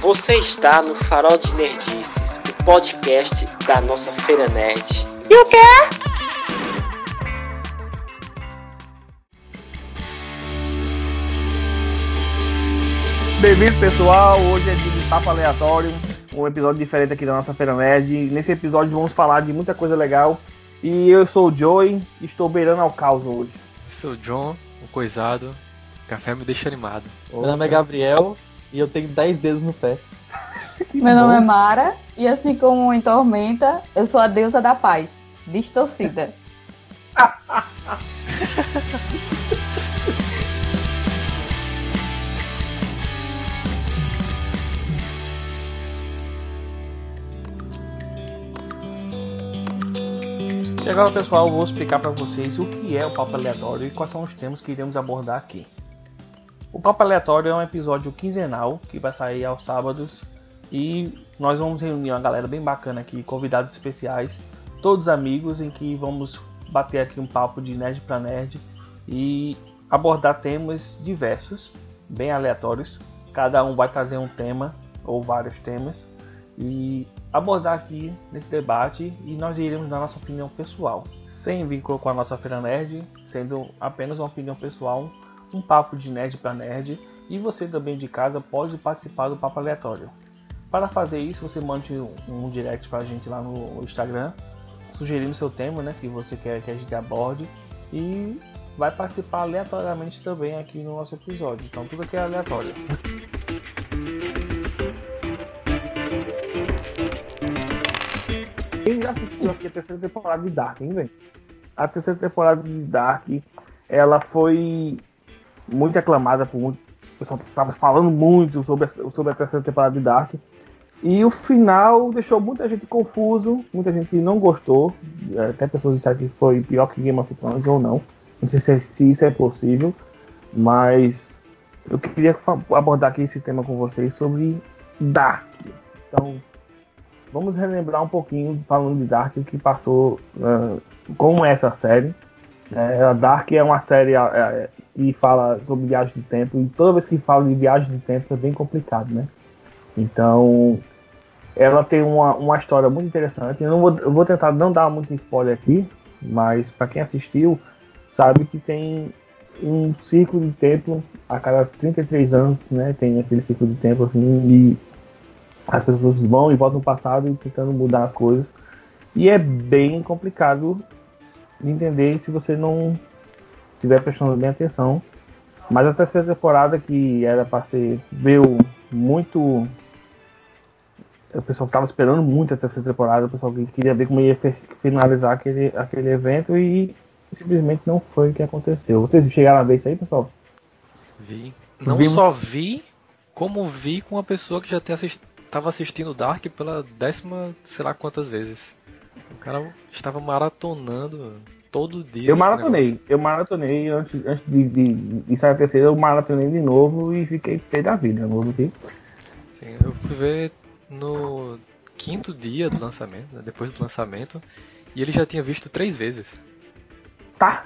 Você está no Farol de Nerdices, o podcast da nossa Feira Nerd. E o quê? Bem-vindos, pessoal. Hoje é dia de papo aleatório, um episódio diferente aqui da nossa Feira Nerd. Nesse episódio vamos falar de muita coisa legal. E eu sou o Joey, estou beirando ao caos hoje. Sou o John, o coisado. Café me deixa animado. Meu nome é Gabriel e eu tenho 10 dedos no pé. Meu nome é Mara e assim como em Tormenta, eu sou a deusa da paz, distorcida. E agora, pessoal, eu vou explicar para vocês o que é o Papo Aleatório e quais são os temas que iremos abordar aqui. O Papo Aleatório é um episódio quinzenal que vai sair aos sábados e nós vamos reunir uma galera bem bacana aqui, convidados especiais, todos amigos, em que vamos bater aqui um papo de nerd para nerd e abordar temas diversos, bem aleatórios. Cada um vai trazer um tema ou vários temas e abordar aqui nesse debate e nós iremos dar nossa opinião pessoal, sem vínculo com a nossa feira nerd, sendo apenas uma opinião pessoal, um papo de nerd para nerd e você também de casa pode participar do papo aleatório. Para fazer isso, você mande um, um direct para a gente lá no Instagram, sugerindo seu tema, né, que você quer que a gente aborde e vai participar aleatoriamente também aqui no nosso episódio. Então tudo aqui é aleatório. Quem já assistiu aqui a terceira temporada de Dark, hein, velho? A terceira temporada de Dark, ela foi muito aclamada por muito. O pessoal estava falando muito sobre a, sobre a terceira temporada de Dark. E o final deixou muita gente confuso, muita gente não gostou. Até pessoas disseram que foi pior que Game of Thrones ou não. Não sei se, se isso é possível, mas eu queria abordar aqui esse tema com vocês sobre Dark. Então, vamos relembrar um pouquinho, falando de Dark, o que passou uh, com essa série. É, a Dark é uma série é, que fala sobre viagem do tempo, e toda vez que fala de viagem do tempo é bem complicado, né? Então, ela tem uma, uma história muito interessante. Eu, não vou, eu vou tentar não dar muito spoiler aqui, mas para quem assistiu, sabe que tem um ciclo de tempo a cada 33 anos, né? Tem aquele ciclo de tempo assim, e as pessoas vão e voltam no passado e tentando mudar as coisas. E é bem complicado de entender se você não estiver prestando bem atenção. Mas a terceira temporada, que era para ser, veio muito. O pessoal estava esperando muito a terceira temporada, o pessoal queria ver como ia finalizar aquele, aquele evento e simplesmente não foi o que aconteceu. Vocês chegaram a ver isso aí, pessoal? Vi. Não Vimos- só vi, como vi com uma pessoa que já tem assisti tava assistindo Dark pela décima, sei lá quantas vezes. O cara estava maratonando todo dia. Eu maratonei, eu maratonei antes, antes de, de, de sair a terceira, eu maratonei de novo e fiquei pé da vida. Novo aqui. Sim, eu fui ver no quinto dia do lançamento, né, depois do lançamento, e ele já tinha visto três vezes. Tá.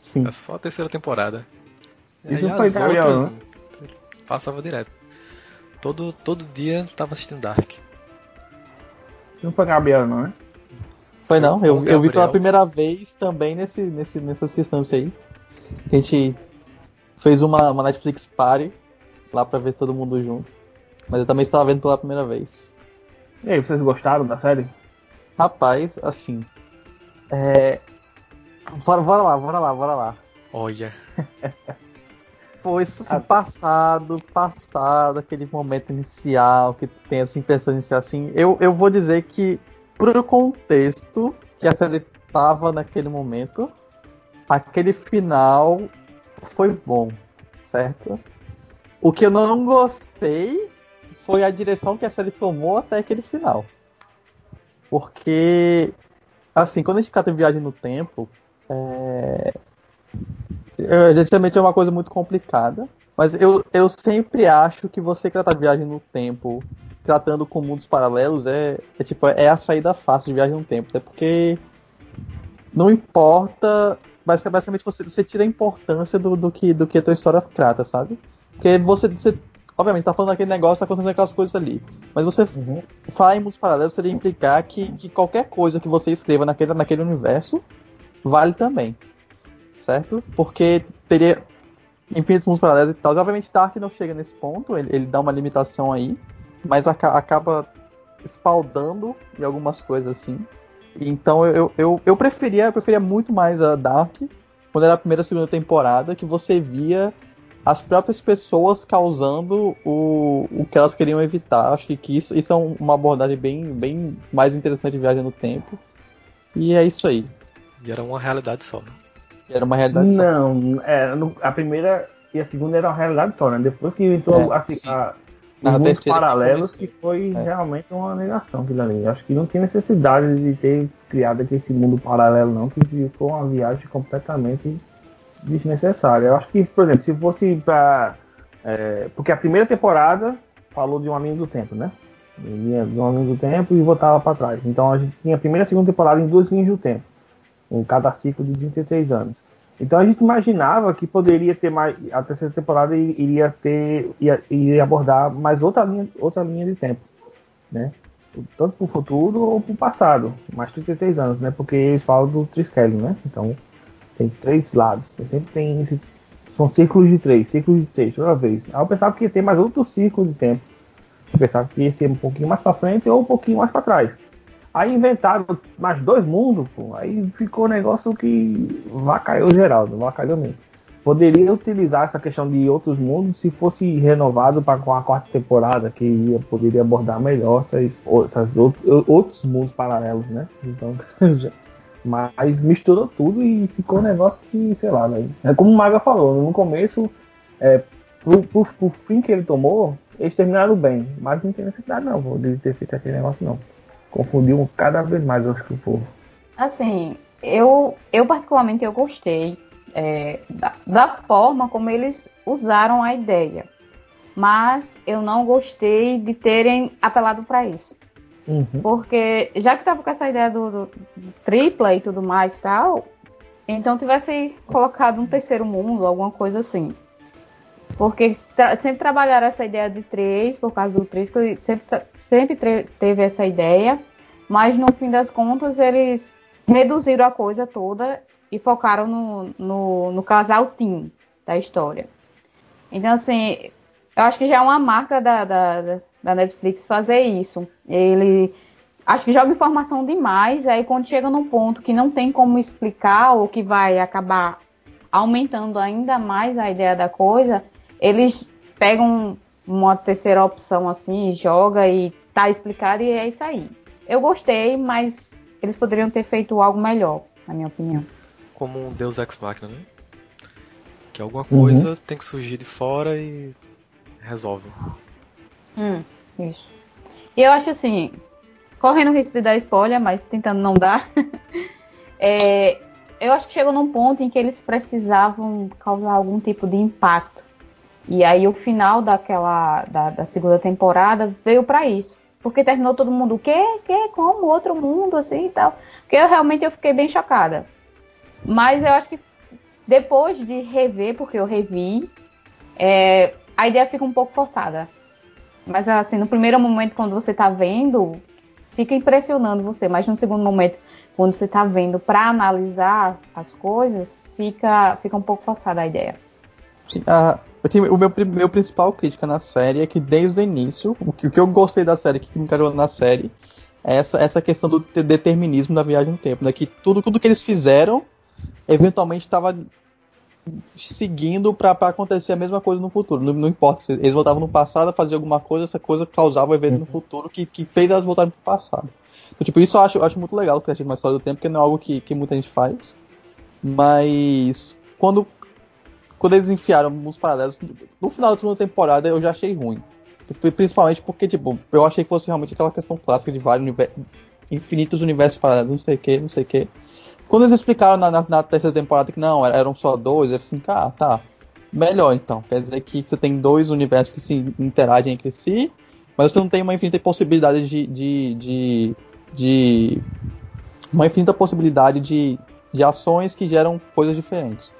Sim. É só a terceira temporada. Isso E não foi as Gabriel, outras, não? Passava direto. Todo, todo dia tava assistindo Dark. Não foi Gabriel, não, né? Foi não, eu, eu vi pela primeira vez também nesse, nesse, nessa circunstância aí. A gente fez uma, uma Netflix Party lá pra ver todo mundo junto. Mas eu também estava vendo pela primeira vez. E aí, vocês gostaram da série? Rapaz, assim. É. Bora, bora lá, bora lá, bora lá. Olha, Pô, isso assim, Ah. passado, passado, aquele momento inicial, que tem essa impressão inicial assim, eu, eu vou dizer que, pro contexto que a série tava naquele momento, aquele final foi bom, certo? O que eu não gostei foi a direção que a série tomou até aquele final. Porque, assim, quando a gente de viagem no tempo, é, é, Geralmente é uma coisa muito complicada. Mas eu, eu sempre acho que você tratar viagem no tempo, tratando com mundos paralelos, é, é tipo, é a saída fácil de viagem no tempo. Até porque não importa. basic- Basicamente você, você tira a importância do, do, que, do que a tua história trata, sabe? Porque você, você obviamente, tá falando aquele negócio, tá acontecendo aquelas coisas ali. Mas você Uhum. falar em mundos paralelos seria implicar que, que qualquer coisa que você escreva naquele, naquele universo vale também. Certo? Porque teria infinitos mundos paralelos e tal. Obviamente, Dark não chega nesse ponto, ele, ele dá uma limitação aí, mas aca- acaba espaldando em algumas coisas assim. Então eu, eu, eu, preferia, eu preferia muito mais a Dark quando era a primeira e segunda temporada, que você via as próprias pessoas causando o, o que elas queriam evitar. Acho que, que isso, isso é um- uma abordagem bem, bem mais interessante de viagem no tempo. E é isso aí. E era uma realidade só. Né? Era uma realidade só. Não, é, a primeira e a segunda era uma realidade só, né? Depois que entrou É, assim, a, os mundos paralelos, que foi É. realmente uma negação aquilo ali. Acho que não tinha necessidade de ter criado esse mundo paralelo, não, que ficou uma viagem completamente desnecessária. Eu acho que, por exemplo, se fosse pra. é, porque a primeira temporada falou de uma linha do tempo, né? Ia de uma linha do tempo e voltava para trás. Então a gente tinha a primeira e a segunda temporada em duas linhas do tempo, em cada ciclo de 33 anos. Então a gente imaginava que poderia ter mais. A terceira temporada iria ter. ia, iria abordar mais outra linha, outra linha de tempo. Né? Tanto para o futuro ou para o passado. Mais 33 anos, né? Porque eles falam do Triskelion, né? Então tem três lados. Sempre tem esse. São círculos de três, círculos de três, toda vez. Aí eu pensava que ia ter mais outro círculo de tempo. Eu pensava que ia ser um pouquinho mais para frente ou um pouquinho mais para trás. Aí inventaram mais dois mundos, pô. Aí ficou um negócio que vacaiou geral, vacaiou mesmo. Poderia utilizar essa questão de outros mundos se fosse renovado para com a quarta temporada, que ia, poderia abordar melhor essas, outros, outros mundos paralelos, né? Então, mas misturou tudo e ficou um negócio que, sei lá, né? É como o Maga falou, no começo, é, pro, pro, pro fim que ele tomou, eles terminaram bem, mas não tem necessidade não, de ter feito aquele negócio não confundiu cada vez mais, eu acho que o povo. Assim, eu, eu particularmente eu gostei é, da, da forma como eles usaram a ideia. Mas eu não gostei de terem apelado para isso. Uhum. Porque já que tava com essa ideia do, do, do tripla e tudo mais e tal, então tivesse colocado um terceiro mundo, alguma coisa assim. Porque tra sempre trabalharam essa ideia de três, por causa do três, que sempre, sempre teve essa ideia, mas no fim das contas eles reduziram a coisa toda e focaram no, no, no casal Tim da história. Então, assim, eu acho que já é uma marca da, da, da Netflix fazer isso. Ele acho que joga informação demais, aí quando chega num ponto que não tem como explicar ou que vai acabar aumentando ainda mais a ideia da coisa, eles pegam uma terceira opção assim, joga e tá explicado e é isso aí. Eu gostei, mas eles poderiam ter feito algo melhor, na minha opinião. Como um Deus Ex Machina, né? Que alguma coisa uhum. tem que surgir de fora e resolve. Hum, isso. E eu acho assim, correndo o risco de dar spoiler, mas tentando não dar. é, eu acho que chegou num ponto em que eles precisavam causar algum tipo de impacto. E aí o final daquela da, da segunda temporada veio para isso. Porque terminou todo mundo, o quê? quê? Como? Outro mundo, assim e tal. Porque eu realmente eu fiquei bem chocada. Mas eu acho que depois de rever, porque eu revi, é, a ideia fica um pouco forçada. Mas assim, no primeiro momento, quando você tá vendo, fica impressionando você. Mas no segundo momento, quando você tá vendo para analisar as coisas, fica, fica um pouco forçada a ideia. Sim, a, o meu, meu principal crítica na série é que desde o início, o que, o que eu gostei da série, o que me encarou na série, é essa, essa questão do determinismo da viagem no tempo, né? Que tudo, tudo que eles fizeram, eventualmente estava seguindo para acontecer a mesma coisa no futuro. Não, não, importa se eles voltavam no passado a fazer alguma coisa, essa coisa causava um evento no futuro que, que fez elas voltarem para o passado. Então, tipo, isso eu acho, eu acho muito legal criar uma história do tempo, porque não é algo que, que muita gente faz. Mas quando quando eles enfiaram uns paralelos, no final da segunda temporada eu já achei ruim. Principalmente porque, tipo, eu achei que fosse realmente aquela questão clássica de vários infinitos universos paralelos, não sei o que, não sei que. Quando eles explicaram na, na, na, terceira temporada que não, eram só dois, eu assim, ah, tá. Melhor então. Quer dizer que você tem dois universos que se interagem entre si, mas você não tem uma infinita possibilidade de. de, de, de uma infinita possibilidade de, de ações que geram coisas diferentes.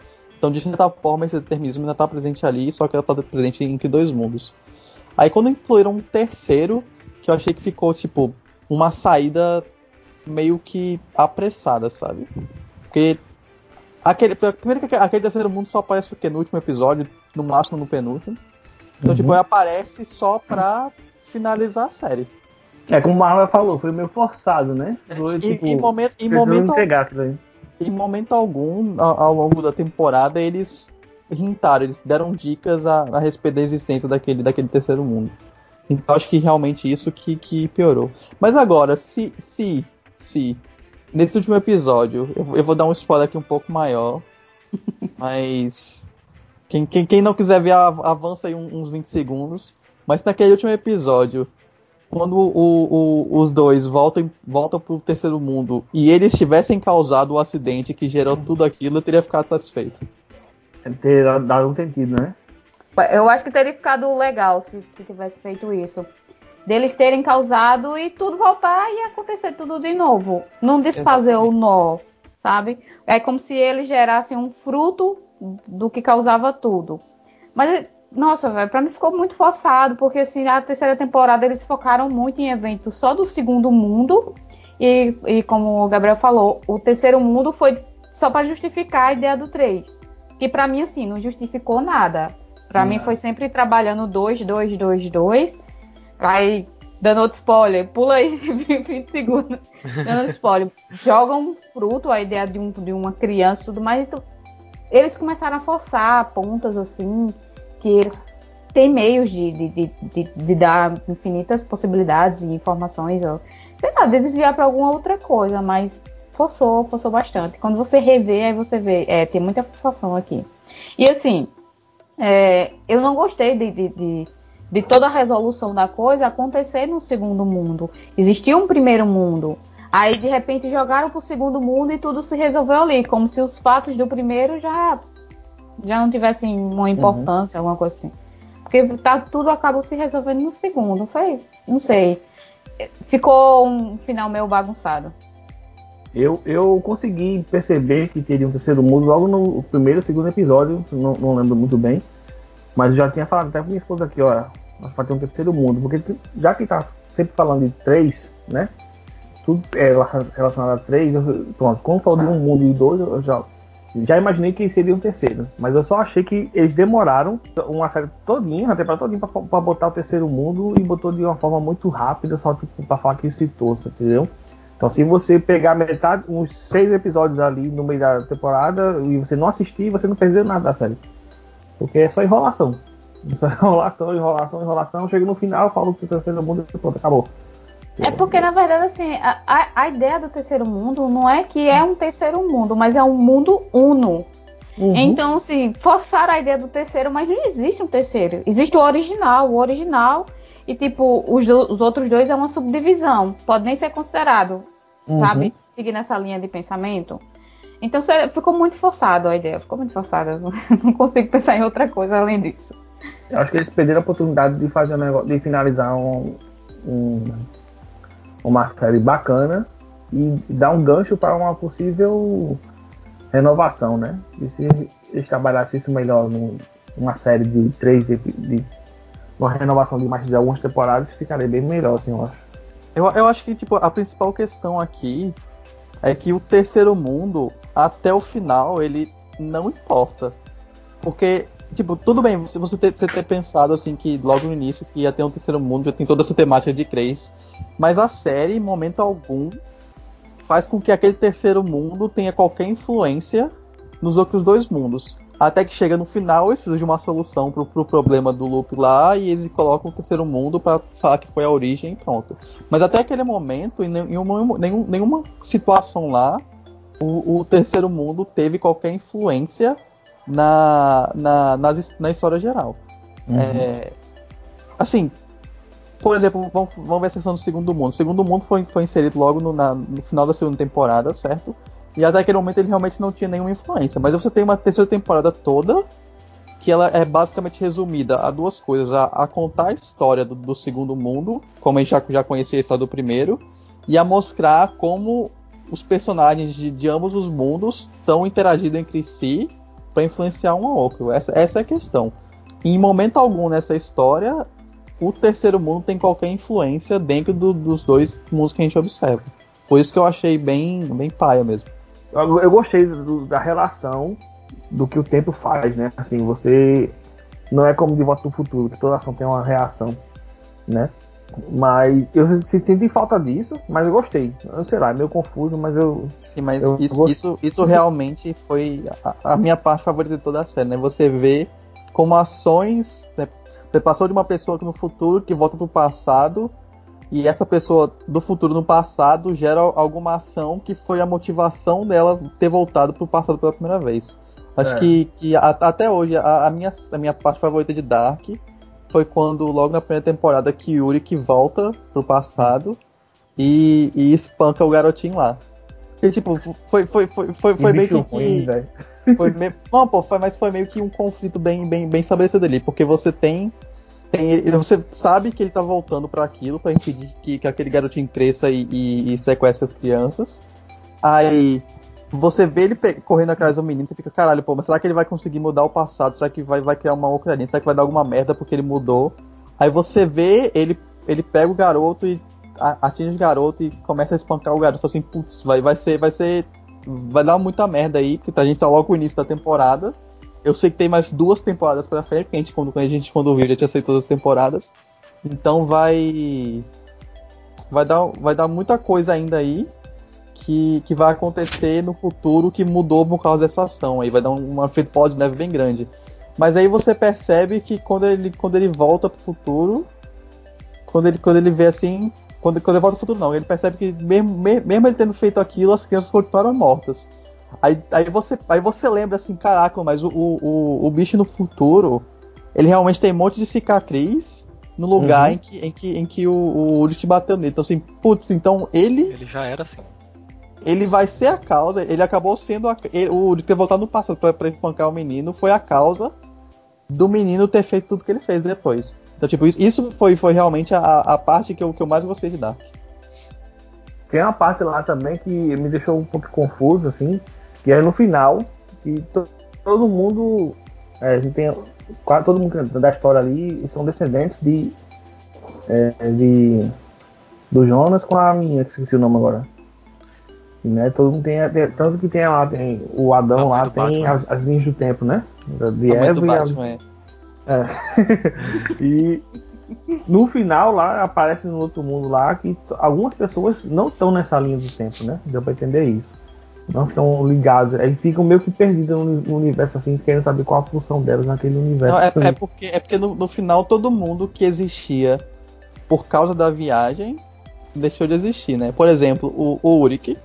Então, de certa forma, esse determinismo ainda tá presente ali, só que ela tá presente em que dois mundos. Aí quando incluíram um terceiro, que eu achei que ficou, tipo, uma saída meio que apressada, sabe? Porque aquele, primeiro que aquele terceiro mundo só aparece o quê? No último episódio, no máximo no penúltimo. Então, Uhum. tipo, ele aparece só pra finalizar a série. É como o Marlon falou, foi meio forçado, né? Foi, E, tipo, em momento, em momento aquilo aí. Em momento algum, ao longo da temporada, eles hintaram, eles deram dicas a, a respeito da existência daquele, daquele terceiro mundo. Então acho que realmente isso que, que piorou. Mas agora, se, se, se, nesse último episódio, eu, eu vou dar um spoiler aqui um pouco maior, mas quem, quem, quem não quiser ver, av- avança aí uns 20 segundos. Mas naquele último episódio, quando o- o- os dois voltam, voltam pro terceiro mundo e eles tivessem causado o acidente que gerou tudo aquilo, eu teria ficado satisfeito. Ter dado um sentido, né? Eu acho que teria ficado legal se, se tivesse feito isso. Deles terem causado e tudo voltar e acontecer tudo de novo. Não desfazer o nó, sabe? É como se eles gerassem um fruto do que causava tudo. Mas, nossa, velho, pra mim ficou muito forçado, porque assim, a terceira temporada eles focaram muito em eventos só do segundo mundo. E, e como o Gabriel falou, o terceiro mundo foi só pra justificar a ideia do 3. Que pra mim, assim, não justificou nada. Pra mim foi sempre trabalhando 2, 2, 2, 2. Aí, dando outro spoiler, pula aí 20 segundos. Dando outro spoiler. Jogam um fruto, a ideia de, um, de uma criança e tudo mais. Então, eles começaram a forçar pontas assim, que eles têm meios de, de, de, de, dar infinitas possibilidades e informações. Ó. Sei lá, de desviar pra alguma outra coisa, mas forçou, forçou bastante. Quando você revê, aí você vê, é, tem muita forçação aqui. E assim, é, eu não gostei de, de, de, de toda a resolução da coisa acontecer no segundo mundo. Existia um primeiro mundo. Aí, de repente, jogaram pro segundo mundo e tudo se resolveu ali, como se os fatos do primeiro já, já não tivessem uma importância, alguma coisa assim. Porque tá, tudo acabou se resolvendo no segundo. Foi, não sei. Ficou um final meio bagunçado. Eu, eu consegui perceber que teria um terceiro mundo logo no primeiro segundo episódio, não, não lembro muito bem. Mas eu já tinha falado até com minha esposa aqui, ó, vai ter um terceiro mundo, porque já que tá sempre falando de três, né? Tudo é relacionado a três, eu- pronto, quando falou de um mundo e dois, eu já, já imaginei que seria um terceiro. Mas eu só achei que eles demoraram uma série todinha, a temporada todinha, pra botar o terceiro mundo e botou de uma forma muito rápida, só tipo, pra falar que se entendeu? Então, se você pegar metade, uns seis episódios ali no meio da temporada e você não assistir, você não perdeu nada da série. Porque é só enrolação. Só enrolação, enrolação, enrolação. Chega no final, fala que o terceiro mundo e pronto, acabou. É porque, na verdade, assim, a, a, ideia do terceiro mundo não é que é um terceiro mundo, mas é um mundo uno. Uhum. Então, assim, forçaram a ideia do terceiro, mas não existe um terceiro. Existe o original. O original e, tipo, os, os outros dois é uma subdivisão. Pode nem ser considerado, Uhum. sabe? Seguir nessa linha de pensamento. Então, ficou muito forçado a ideia. Ficou muito forçada. Não consigo pensar em outra coisa além disso. Eu acho que eles perderam a oportunidade de fazer um negócio, de finalizar um, um- uma série bacana e dar um gancho para uma possível renovação, né? E se eles trabalhassem isso melhor num- numa série de três epi- de uma renovação de mais de algumas temporadas, ficaria bem melhor, assim, eu acho. Eu, eu acho que, tipo, a principal questão aqui é que o terceiro mundo, até o final, ele não importa. Porque, tipo, tudo bem, se você ter, você ter pensado, assim, que logo no início que ia ter um terceiro mundo, já tem toda essa temática de três. Mas a série, em momento algum, faz com que aquele terceiro mundo tenha qualquer influência nos outros dois mundos. Até que chega no final e surge uma solução pro, pro problema do loop lá e eles colocam o terceiro mundo pra falar que foi a origem e pronto. Mas até aquele momento, em nenhuma, nenhum- nenhuma situação lá, o, o terceiro mundo teve qualquer influência na, na, nas- na história geral. É, assim, por exemplo, vamos, vamos ver a seção do segundo mundo. O segundo mundo foi, foi inserido logo no, na- no final da segunda temporada, certo? E até aquele momento ele realmente não tinha nenhuma influência. Mas você tem uma terceira temporada toda que ela é basicamente resumida a duas coisas: a, a contar a história do, do segundo mundo, como a gente já, já conhecia a história do primeiro, e a mostrar como os personagens de, de ambos os mundos estão interagindo entre si para influenciar um ao outro. Essa, essa é a questão. Em momento algum nessa história, o terceiro mundo tem qualquer influência dentro do, dos dois mundos que a gente observa. Por isso que eu achei bem, bem paia mesmo. Eu, eu gostei do, da relação do que o tempo faz, né? Assim, você não é como de volta do futuro, que toda ação tem uma reação, né? Mas eu senti falta disso, mas eu gostei. Eu sei lá, é meio confuso, mas eu. Sim, mas eu isso, isso, isso realmente foi a, a, minha parte favorita de toda a série, né? Você vê como ações. Né? Você passou de uma pessoa que no futuro que volta pro passado, e essa pessoa do futuro no passado gera alguma ação que foi a motivação dela ter voltado pro passado pela primeira vez. Acho é. que, que a, até hoje a, a, minha, a minha parte favorita de Dark foi quando, logo na primeira temporada, que Yuri que volta pro passado e, e espanca o garotinho lá. E, tipo, foi, foi, foi, foi, foi meio que. Ruim, foi meio, não, pô, foi, mas foi meio que um conflito bem, bem, bem estabelecido ali, porque você tem. tem você sabe que ele tá voltando para aquilo, para impedir que, que aquele garotinho cresça e, e, e sequestre as crianças. Aí você vê ele correndo atrás do menino, você fica, caralho, pô, mas será que ele vai conseguir mudar o passado? Será que vai, vai criar uma outra linha? Será que vai dar alguma merda porque ele mudou? Aí você vê ele, ele pega o garoto e atinge o garoto e começa a espancar o garoto. Assim, putz, vai, vai ser, vai ser. Vai dar muita merda aí, porque a gente tá logo no início da temporada. Eu sei que tem mais duas temporadas pra frente, porque a gente, quando, a gente, quando viu, já tinha todas as temporadas. Então vai. Vai dar, vai dar muita coisa ainda aí que, que vai acontecer no futuro que mudou por causa dessa ação. Aí vai dar uma efeito bola de neve bem grande. Mas aí você percebe que quando ele, quando ele volta pro futuro, quando ele, quando ele vê assim. Quando, quando ele volta pro futuro, não. Ele percebe que mesmo, mesmo ele tendo feito aquilo, as crianças continuaram mortas. Aí, aí, você, aí você lembra assim, caraca, mas o, o, o bicho no futuro, ele realmente tem um monte de cicatriz no lugar uhum. em que, em que, em que o, o Ulrich bateu nele. Então assim, putz, então ele. Ele já era assim ele vai ser a causa, ele acabou sendo a, ele, o de ter voltado no passado pra, pra espancar o menino foi a causa do menino ter feito tudo que ele fez depois. Então, tipo, isso, foi, foi realmente a, a parte que eu, que eu mais gostei de Dark. Tem uma parte lá também que me deixou um pouco confuso, assim, que é no final, que to, todo mundo. É, a gente tem. Quase todo mundo da história ali são descendentes de. É, de do Jonas com a minha, que esqueci o nome agora. Né? Todo mundo tem, tanto que tem lá, tem o Adão lá, tem as, as linhas do tempo, né? De Eva e a... é. é. e no final lá aparece no outro mundo lá que algumas pessoas não estão nessa linha do tempo, né? Deu pra entender isso. Não estão ligados. Eles ficam meio que perdidos no, universo assim, querendo saber qual a função delas naquele universo. Não, é, é, porque, é porque no, no final todo mundo que existia por causa da viagem deixou de existir, né? Por exemplo, o, o Uric,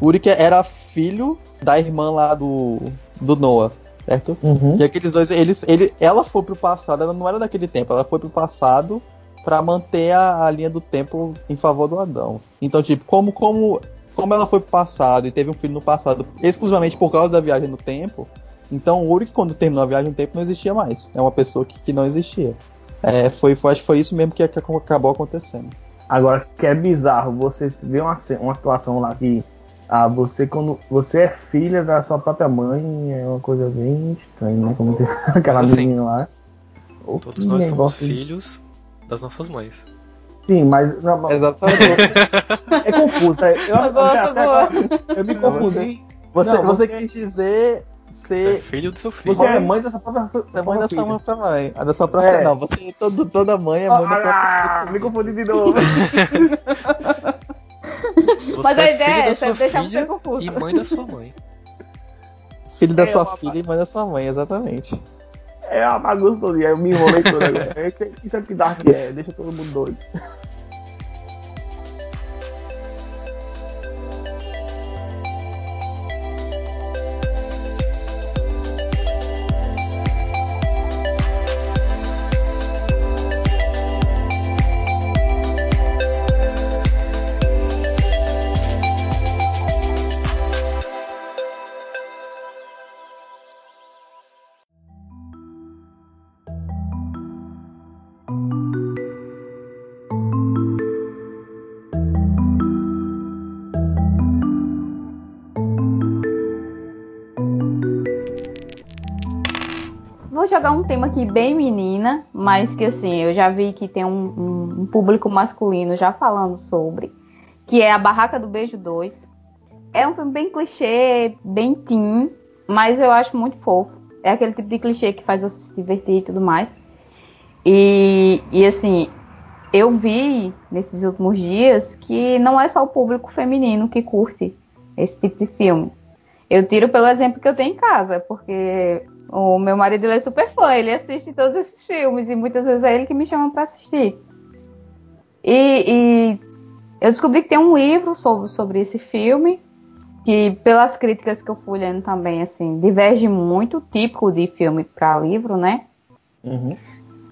Uric era filho da irmã lá do, do Noah, certo? Uhum. E aqueles dois, eles, ele, ela foi pro passado, ela não era daquele tempo, ela foi pro passado para manter a, a, linha do tempo em favor do Adão. Então, tipo, como, como, como ela foi pro passado e teve um filho no passado exclusivamente por causa da viagem no tempo, então o Uric, quando terminou a viagem no tempo, não existia mais. É uma pessoa que, que não existia. É, foi, foi, acho que foi isso mesmo que, que acabou acontecendo. Agora, que é bizarro, você vê uma, uma situação lá que ah, você quando você é filha da sua própria mãe é uma coisa bem estranha, né? Como tem aquela assim, menina lá. Todos nós somos filhos das nossas mães. Sim, mas. Não, Exatamente. é confuso. É, eu, até, até agora, eu me confundi. Você, não, você, você quis dizer ser. Você é filho do seu filho. Você é mãe da sua própria Você é mãe da sua própria mãe. A da sua própria. É. Não, você todo, toda mãe é mãe ah, da própria. Ah, me confundi de novo. Você Mas a é ideia é essa, deixar você confuso. E mãe da sua mãe. Filho da é sua filha e mãe da sua mãe, exatamente. É uma bagunça toda, eu me enrolei toda. Isso é que Dark é, deixa todo mundo doido. Jogar um tema aqui bem menina, mas que assim, eu já vi que tem um, um, um público masculino já falando sobre, que é A Barraca do Beijo 2. É um filme bem clichê, bem teen, mas eu acho muito fofo. É aquele tipo de clichê que faz você se divertir e tudo mais. E, e assim, eu vi nesses últimos dias que não é só o público feminino que curte esse tipo de filme. Eu tiro pelo exemplo que eu tenho em casa, porque o meu marido ele é super fã, ele assiste todos esses filmes e muitas vezes é ele que me chama para assistir. E, e, eu descobri que tem um livro sobre, sobre esse filme, que pelas críticas que eu fui lendo também, assim, diverge muito, típico de filme para livro, né? Uhum.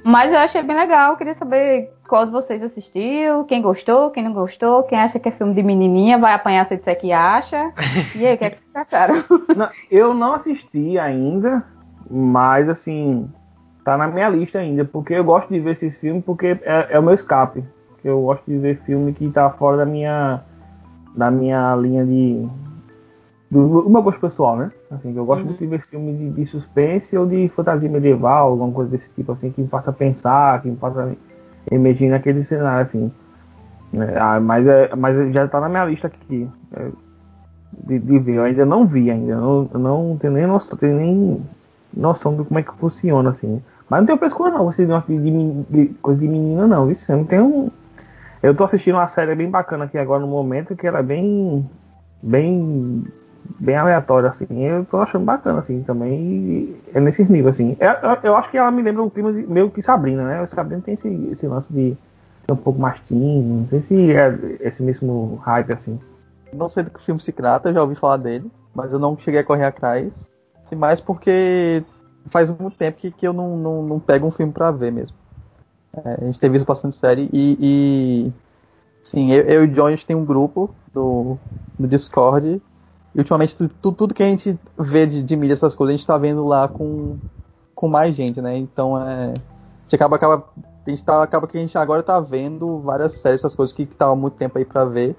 Mas eu achei bem legal, queria saber qual de vocês assistiu, quem gostou, quem não gostou, quem acha que é filme de menininha, vai apanhar se disser que acha. E aí, o que, é que vocês acharam? Não, eu não assisti ainda, mas assim, tá na minha lista ainda, porque eu gosto de ver esses filmes porque é, é o meu escape. Eu gosto de ver filme que tá fora da minha da minha linha de do, do meu gosto pessoal, né? Assim, eu gosto Uhum. muito de ver filme de, de suspense ou de fantasia medieval, alguma coisa desse tipo assim que me faça pensar, que me faça emergir naquele cenário assim. É, ah, mas, é, mas já tá na minha lista aqui. é, de, de ver. Eu ainda não vi ainda. Eu não, eu não tenho nem noção, tenho nem noção de como é que funciona, assim. Mas não tenho frescura não, esse negócio de, de, de coisa de menina não, isso eu não tenho. Eu tô assistindo uma série bem bacana aqui agora no momento, que ela é bem. bem. bem aleatória, assim. Eu tô achando bacana, assim, também. É nesse nível, assim. Eu, eu, eu acho que ela me lembra um clima de, meio que Sabrina, né? Sabrina tem esse, esse lance de ser um pouco mais teen, não sei se é esse mesmo hype, assim. Não sei do que o filme se trata, eu já ouvi falar dele, mas eu não cheguei a correr atrás. Sim, mais porque faz muito tempo que, que eu não, não, não pego um filme pra ver mesmo. É, a gente tem visto bastante série e, e sim, eu, eu e o John a gente tem um grupo do, no Discord e ultimamente tu- tu- tudo que a gente vê de, de mídia, essas coisas, a gente tá vendo lá com, com mais gente, né? Então é. A gente acaba, acaba, a gente tá, acaba que a gente agora tá vendo várias séries, essas coisas que, que tava há muito tempo aí pra ver.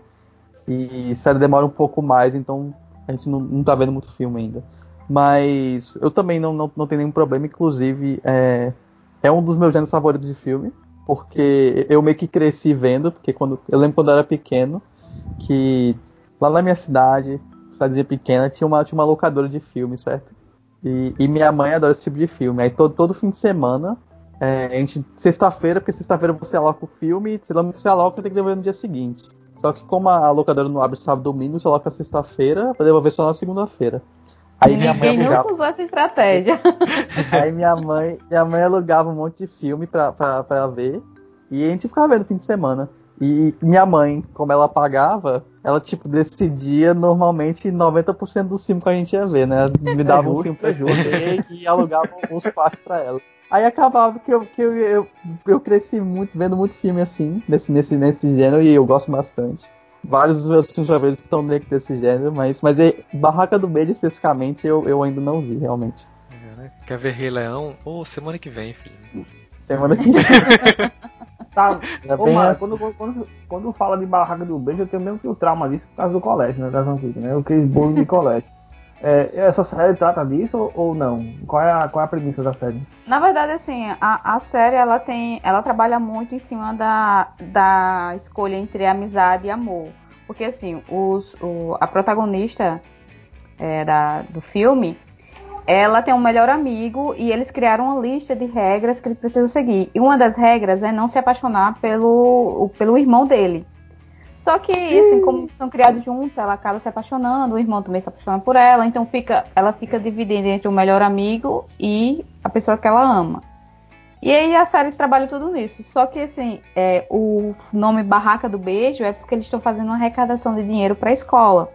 E série demora um pouco mais, então a gente não, não tá vendo muito filme ainda. Mas eu também não, não, não tenho nenhum problema, inclusive é, é um dos meus gêneros favoritos de filme, porque eu meio que cresci vendo, porque quando eu lembro quando eu era pequeno, que lá na minha cidade, cidadezinha pequena, tinha uma, tinha uma locadora de filme, certo? E, e minha mãe adora esse tipo de filme. Aí todo, todo fim de semana, é, a gente, sexta-feira, porque sexta-feira você aloca o filme, se não você aloca, tem que devolver no dia seguinte. Só que como a locadora não abre sábado e domingo, você aloca sexta-feira pra devolver só na segunda-feira. Aí minha mãe Ninguém alugava. nunca usou essa estratégia. Aí minha mãe, minha mãe alugava um monte de filme pra, pra, pra ver. E a gente ficava vendo no fim de semana. E minha mãe, como ela pagava, ela, tipo, decidia normalmente 90% dos filmes que a gente ia ver, né? Me dava um justo, filme pra é escolher e alugava uns quatro pra ela. Aí acabava que, eu, que eu, eu, eu cresci muito, vendo muito filme assim, nesse, nesse, nesse gênero, e eu gosto bastante. Vários dos meus filmes favoritos estão dentro desse gênero, mas, mas é, Barraca do Beijo especificamente eu, eu ainda não vi, realmente. É, né? Quer ver Rei Leão? Ô, semana que vem, filho. Semana que Tá, é Ô, mano, assim. quando, quando, quando fala de barraca do beijo, eu tenho mesmo que o trauma disso por causa do colégio, né? Das antigas, né? Aqueles bolos de colégio. É, essa série trata disso ou, não? Qual é, a, qual é a premissa da série? Na verdade, assim, a, a série ela tem, ela trabalha muito em cima da, da escolha entre amizade e amor, porque assim, os, o, a protagonista é, da, do filme, ela tem um melhor amigo e eles criaram uma lista de regras que eles precisam seguir. E uma das regras é não se apaixonar pelo, pelo irmão dele. Só que, assim, como são criados juntos, ela acaba se apaixonando, o irmão também se apaixona por ela, então fica, ela fica dividida entre o melhor amigo e a pessoa que ela ama. E aí a série trabalha tudo nisso. Só que, assim, é, o nome Barraca do Beijo é porque eles estão fazendo uma arrecadação de dinheiro para a escola.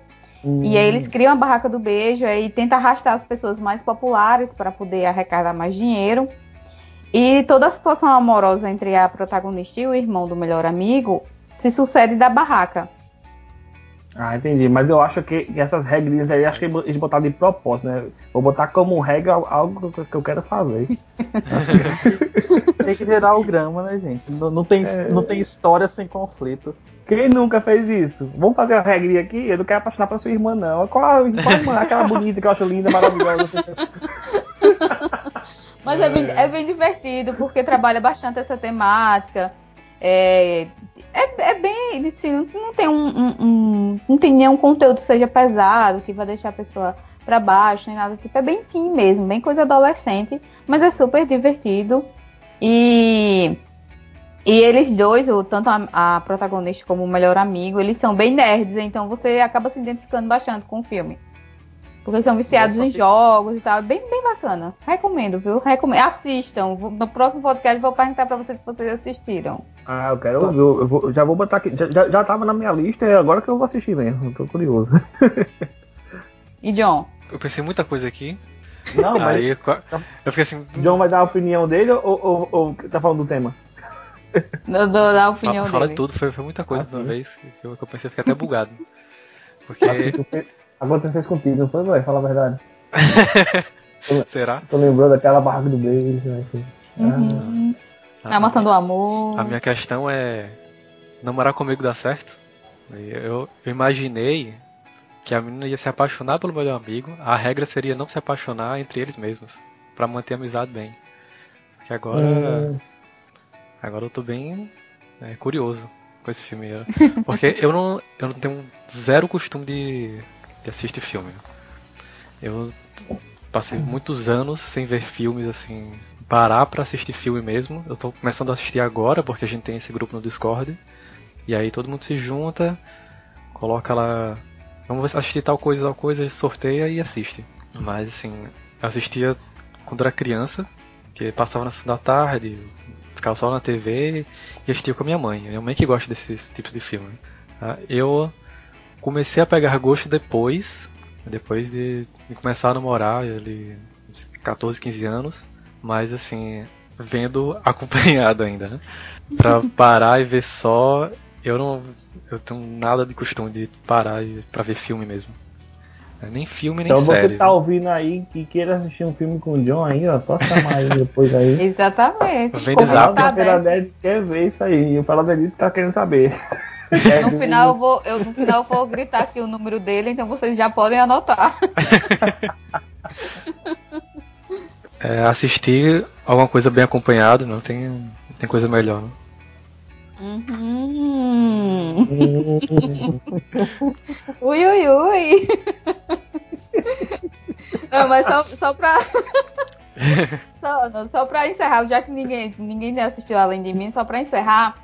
E aí eles criam a barraca do beijo aí tenta arrastar as pessoas mais populares para poder arrecadar mais dinheiro. E toda a situação amorosa entre a protagonista e o irmão do melhor amigo se sucede da barraca. Ah, entendi. Mas eu acho que essas regrinhas aí, acho que eles botaram de propósito, né? Vou botar como regra algo que eu- que eu quero fazer. Tem que gerar o grama, né, gente? Não, não tem, É. não tem história sem conflito. Quem nunca fez isso? Vamos fazer a regrinha aqui? Eu não quero apaixonar pra sua irmã, não. Qual, qual irmã? Aquela bonita que eu acho linda, maravilhosa. Mas é. bem, é bem divertido, porque trabalha bastante essa temática. É, é, é bem. Assim, não, tem um, um, um, Não tem nenhum conteúdo que seja pesado, que vai deixar a pessoa para baixo, nem nada tipo. É bem teen mesmo, bem coisa adolescente, mas é super divertido. E. E eles dois, ou tanto a, a, protagonista como o melhor amigo, eles são bem nerds, então você acaba se identificando bastante com o filme. Porque são viciados em jogos e tal. É bem, bem bacana. Recomendo, viu? Recomendo. Assistam. No próximo podcast vou perguntar pra vocês se vocês assistiram. Ah, eu quero ouvir. Eu vou, já vou botar aqui. Já, já, já tava na minha lista e agora que eu vou assistir mesmo. Tô curioso. e John? Eu pensei muita coisa aqui. Não, mas. Aí, eu fiquei assim. John vai dar a opinião dele ou, ou, ou tá falando do tema? Não, da opinião fala, dele. de tudo, foi, foi muita coisa ah, de uma vez que eu, que eu pensei, fiquei até bugado. Porque. Aconteceu isso contigo, não foi, vai? Fala a verdade. Será? Tô lembrando daquela barraca do beijo. Né? Uhum. Ah. A maçã do amor. A minha questão é. Namorar comigo dá certo? Eu, eu imaginei que a menina ia se apaixonar pelo melhor amigo. A regra seria não se apaixonar entre eles mesmos. para manter a amizade bem. Só que agora. Hum. Agora eu tô bem é, curioso com esse filme. Porque eu não, eu não tenho zero costume de de assistir filme. Eu passei muitos anos sem ver filmes assim, parar para assistir filme mesmo. Eu tô começando a assistir agora porque a gente tem esse grupo no Discord. E aí todo mundo se junta, coloca lá, vamos assistir tal coisa, tal coisa, sorteia e assiste. Mas assim, eu assistia quando era criança, que passava na sessão da tarde, ficava só na TV e assistia com a minha mãe. Minha mãe que gosta desses tipos de filme. Tá? Eu comecei a pegar gosto depois, depois de, de começar a namorar, ele 14, 15 anos, mas assim, vendo acompanhado ainda, né? Pra parar e ver só, eu não eu tenho nada de costume de parar e, pra ver filme mesmo. É, nem filme, nem então séries. Então você tá né? ouvindo aí que queira assistir um filme com o John aí, ó, só chamar ele depois aí. Exatamente. Vem de zap. A quer ver isso aí, e o Paladinista tá querendo saber. No final, eu vou, eu, no final eu vou gritar aqui o número dele, então vocês já podem anotar. É, assistir alguma coisa bem acompanhado, não tem, não tem coisa melhor. Não? Uhum. ui, ui, ui. Não, mas só, só pra. só, não, só pra encerrar, já que ninguém, ninguém assistiu além de mim, só pra encerrar,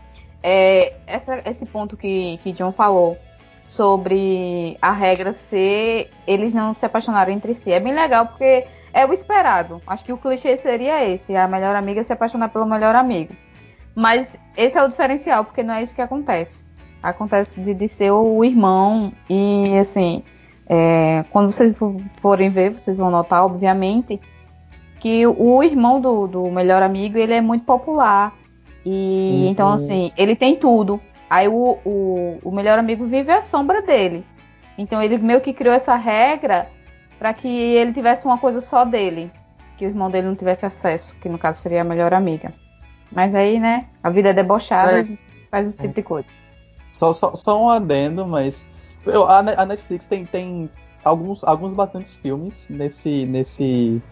é, essa, esse ponto que, que John falou sobre a regra ser eles não se apaixonarem entre si. É bem legal porque é o esperado. Acho que o clichê seria esse: a melhor amiga se apaixonar pelo melhor amigo. Mas esse é o diferencial, porque não é isso que acontece. Acontece de, de ser o irmão e assim. É, quando vocês forem ver, vocês vão notar, obviamente, que o irmão do, do melhor amigo ele é muito popular. E uhum. então, assim, ele tem tudo. Aí o, o, o melhor amigo vive à sombra dele. Então ele meio que criou essa regra para que ele tivesse uma coisa só dele. Que o irmão dele não tivesse acesso, que no caso seria a melhor amiga. Mas aí, né, a vida é debochada é. e faz esse tipo de coisa. Só, só, só um adendo, mas eu, a, a Netflix tem, tem alguns, alguns bastantes filmes nesse, nesse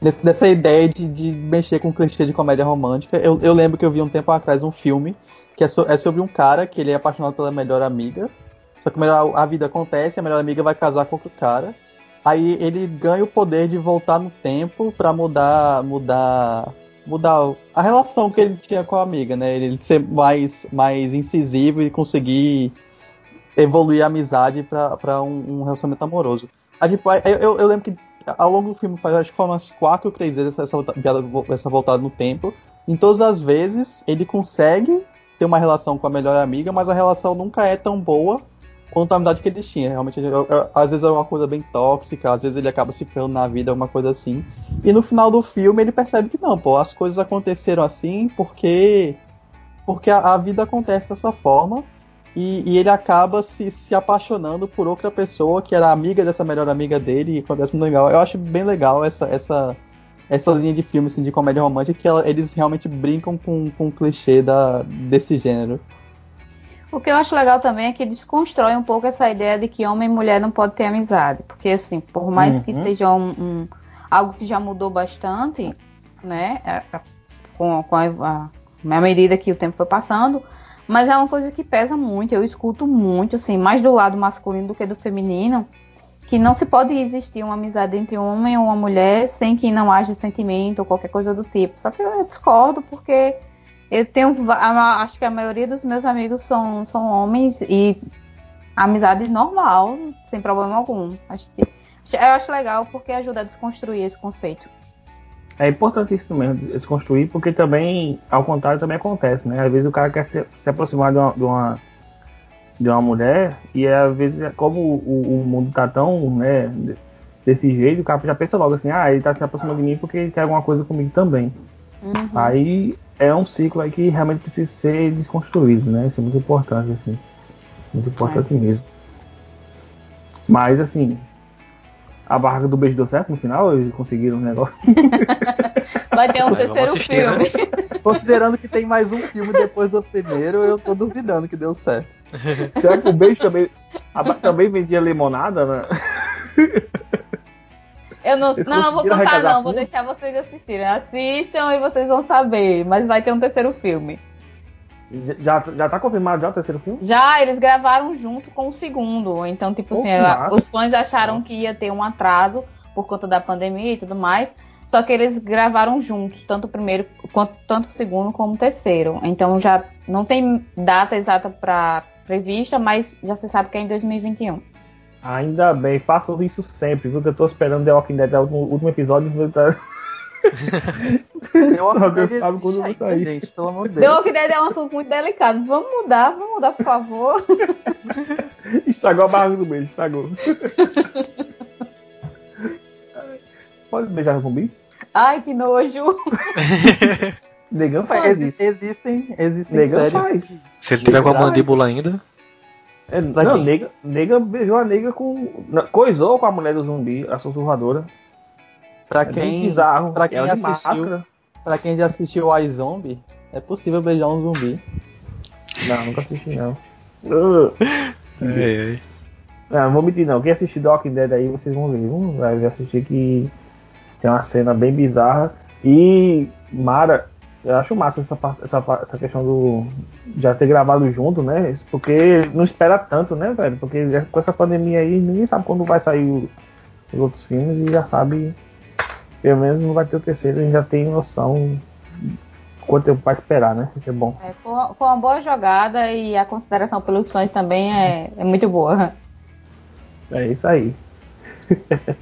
dessa ideia de, de, mexer com clichê de comédia romântica. Eu, eu, lembro que eu vi um tempo atrás um filme que é, so, é, sobre um cara que ele é apaixonado pela melhor amiga. Só que a, a vida acontece, a melhor amiga vai casar com outro cara. Aí ele ganha o poder de voltar no tempo para mudar, mudar, mudar a relação que ele tinha com a amiga, né? Ele ser mais, mais incisivo e conseguir evoluir a amizade para um, um relacionamento amoroso. Aí, tipo, eu, eu, lembro que ao longo do filme, acho que foi umas quatro ou três vezes essa, essa voltada no tempo. Em todas as vezes, ele consegue ter uma relação com a melhor amiga, mas a relação nunca é tão boa quanto a amizade que eles tinham. Realmente, eu, eu, às vezes é uma coisa bem tóxica, às vezes ele acaba se ferrando na vida, alguma coisa assim. E no final do filme ele percebe que não, pô, as coisas aconteceram assim porque porque a, a vida acontece dessa forma e, e, ele acaba se, se apaixonando por outra pessoa que era amiga dessa melhor amiga dele e acontece muito legal. Eu acho bem legal essa, essa, essa linha de filme assim, de comédia romântica que ela, eles realmente brincam com, com o clichê da, desse gênero. O que eu acho legal também é que desconstrói um pouco essa ideia de que homem e mulher não pode ter amizade. Porque, assim, por mais uhum. que seja um, um, algo que já mudou bastante, né? a- a- Com, com a, a, à medida que o tempo foi passando. Mas é uma coisa que pesa muito. Eu escuto muito, assim, mais do lado masculino do que do feminino. Que não se pode existir uma amizade entre um homem ou uma mulher sem que não haja sentimento ou qualquer coisa do tipo. Só que eu discordo porque eu tenho. Acho que a maioria dos meus amigos são, são homens e amizade normal, sem problema algum. Acho que, eu acho legal porque ajuda a desconstruir esse conceito. É importante isso mesmo, se construir, porque também, ao contrário, também acontece, né? Às vezes o cara quer se, se aproximar de uma, de uma, de uma mulher e às vezes, como o, o mundo tá tão, né, desse jeito, o cara já pensa logo assim, ah, ele tá se aproximando de mim porque ele quer alguma coisa comigo também. Uhum. Aí é um ciclo aí que realmente precisa ser desconstruído, né? Isso é muito importante, assim. Muito importante mesmo. Mas, assim, a barraca do beijo deu certo no final? Eles conseguiram o negócio? Vai ter um terceiro assistir, né? filme. Considerando que tem mais um filme depois do primeiro, eu tô duvidando que deu certo. Será que o beijo também, a também vendia limonada, né? Eu não, Eles não, não vou contar não, vou deixar vocês assistirem. Assistam e vocês vão saber, mas vai ter um terceiro filme. Já, já tá confirmado já o terceiro filme? Já eles gravaram junto com o segundo, então tipo assim, ela- os fãs acharam que ia ter um atraso por conta da pandemia e tudo mais, só que eles gravaram juntos, tanto o primeiro quanto tanto o segundo como o terceiro. Então já não tem data exata para prevista, mas já se sabe que é em 2021. Ainda bem, façam isso sempre, viu? Que eu tô esperando The Walking Dead, é o último, episódio. Tá- Eu Deus sabe quando vai ainda, sair. gente, pelo amor de Deus. Walking Dead é um assunto muito delicado. Vamos mudar, vamos mudar, por favor. Estragou a barraca do beijo, estragou. Pode beijar o zumbi? Ai, que nojo. Negão faz isso. exi- existem, existem Negão séries faz. Se ele tiver com a mandíbula ainda, É, não, nega, nega beijou a nega com. não, Coisou com a mulher do zumbi, a sussurradora. Pra É quem, bizarro. pra quem de assistiu- pra quem já assistiu iZombie, é possível beijar um zumbi. Não, nunca assisti não. Uh. é, é. Não, não vou mentir não. Quem assistir Walking Dead aí, vocês vão ver. Vai assistir que tem uma cena bem bizarra. E Mara, eu acho massa essa, parte- essa, essa questão do já ter gravado junto, né? Porque não espera tanto, né, velho? Porque com essa pandemia aí, ninguém sabe quando vai sair o- os outros filmes e já sabe, pelo menos não vai ter o terceiro, a gente já tem noção quanto tempo vai esperar, né? Isso é bom. É, foi, uma, foi uma boa jogada e a consideração pelos fãs também é, é muito boa. É isso aí.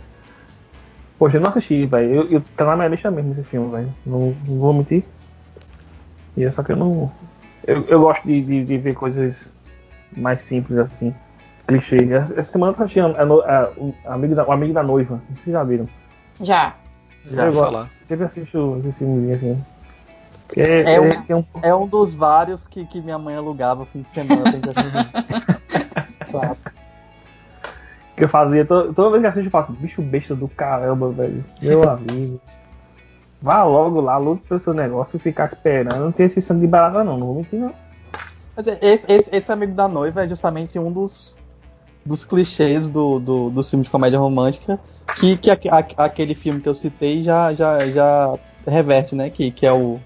Poxa, eu não assisti, velho. Eu, eu tá na minha lista mesmo esse filme, velho. Não, não vou mentir. E é só que eu não. Eu, eu gosto de, de, de ver coisas mais simples assim. Clichê. Essa, semana eu tô assistindo a, no- a- o, amigo da, o amigo da noiva. Vocês já viram? Já. Já eu vou falar. Sempre assisto esses filmezinhos assim. Que é, É é- um- tem um, É um dos vários que, que minha mãe alugava no fim de semana assistir. Clássico. que eu fazia. to- toda vez que assisto, eu faço, bicho besta do caramba, velho. Meu amigo. Vá logo lá, lute pelo seu negócio e ficar esperando. Não tem esse sangue de barata, não. Não vou mentir, não. Mas é- esse, esse, esse amigo da noiva é justamente um dos, dos clichês do, do, dos filmes de comédia romântica que, que aque- aque- aquele filme que eu citei já, já, já reverte, né? Que, que é o,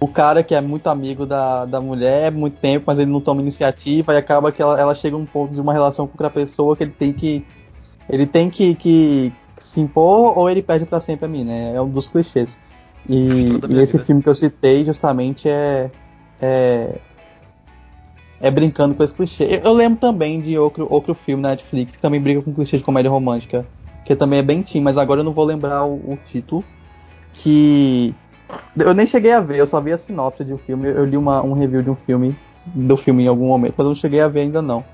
o cara que é muito amigo da, da mulher há muito tempo, mas ele não toma iniciativa e acaba que ela, ela chega a um ponto de uma relação com outra pessoa que ele tem que. Ele tem que, que se impor ou ele perde pra sempre a mim, né? É um dos clichês. E, a e esse vida. filme que eu citei justamente é, é, é brincando com esse clichê. Eu, eu lembro também de outro, outro filme na Netflix que também brinca com clichê de comédia romântica, que também é bem teen, mas agora eu não vou lembrar o, o título. Que eu nem cheguei a ver, eu só vi a sinopse de um filme. Eu li uma, um review de um filme, do filme em algum momento, mas eu não cheguei a ver ainda não.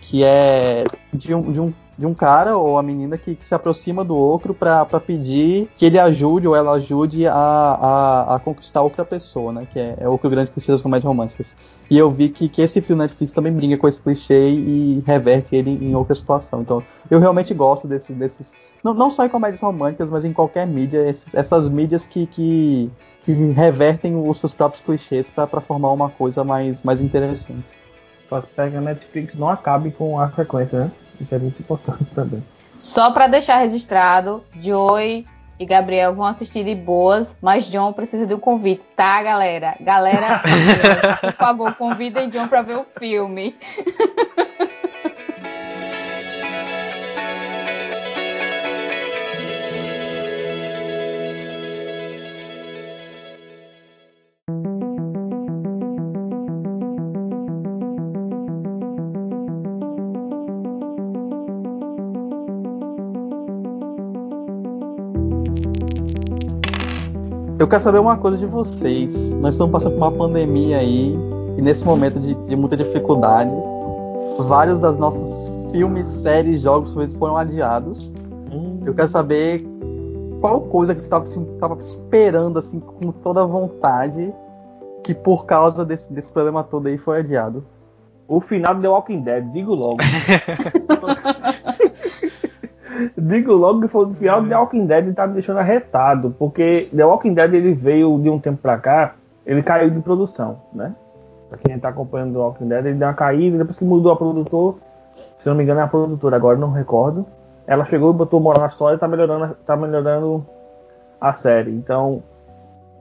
Que é de um, de um, de um cara ou a menina que, que se aproxima do outro pra pedir que ele ajude ou ela ajude a, a, a conquistar outra pessoa, né? Que é, é outro grande clichê das comédias românticas. E eu vi que, que esse filme Netflix também brinca com esse clichê e reverte ele em outra situação. Então, eu realmente gosto desse, desses. Não, não só em comédias românticas, mas em qualquer mídia, esses- essas mídias que, que, que revertem os seus próprios clichês pra pra formar uma coisa mais, mais interessante. Só espero que a Netflix não acabe com a frequência, né? Isso é muito importante também. Só pra deixar registrado, Joey e Gabriel vão assistir de boas, mas John precisa de um convite, tá, galera? Galera, por favor, convidem John pra ver o filme. quero saber uma coisa de vocês. Nós estamos passando por uma pandemia aí, e nesse momento de, de muita dificuldade, vários das nossos filmes, séries, jogos foram adiados. Eu quero saber qual coisa que você estava assim, esperando assim com toda vontade que por causa desse, desse problema todo aí foi adiado. O final do The Walking Dead, digo logo. digo logo que foi o final do The Walking Dead tá me deixando arretado, porque The Walking Dead ele veio de um tempo pra cá, ele caiu de produção, né? Pra quem tá acompanhando The Walking Dead, ele deu uma caída, depois que mudou a produtor, se não me engano é a produtora, agora não recordo. Ela chegou e botou moral na história e tá melhorando, tá melhorando a série. Então,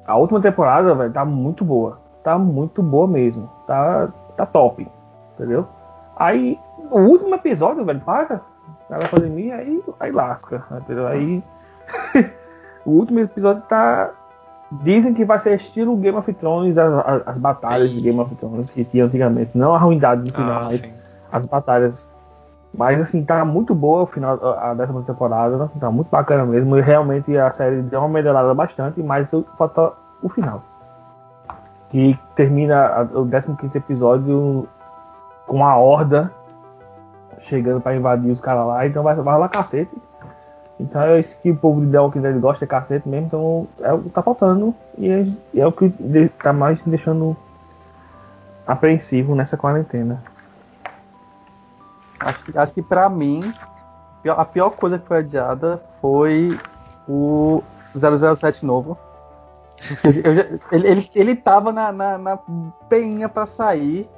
a última temporada, velho, tá muito boa. Tá muito boa mesmo. Tá, tá top. Entendeu? Aí, o último episódio, velho, para. Na pandemia, aí, aí lasca. Entendeu? Aí. o último episódio tá. Dizem que vai ser estilo Game of Thrones, as, as, as batalhas de Game of Thrones que tinha antigamente. Não a ruindade no final, Ah, mas sim. as batalhas. Mas assim, tá muito boa o final, a décima temporada, né? tá muito bacana mesmo. E realmente a série deu uma melhorada bastante, mas falta o final. Que termina o 15 episódio com a horda chegando pra invadir os caras lá, então vai, vai lá cacete. Então é isso que o povo de The Walking Dead gosta, é cacete mesmo, então é o que tá faltando e é, é o que de- tá mais deixando apreensivo nessa quarentena. Acho que, acho que pra mim, a pior coisa que foi adiada foi o 007 novo. Já- ele, ele, ele tava na, na, na peinha pra sair.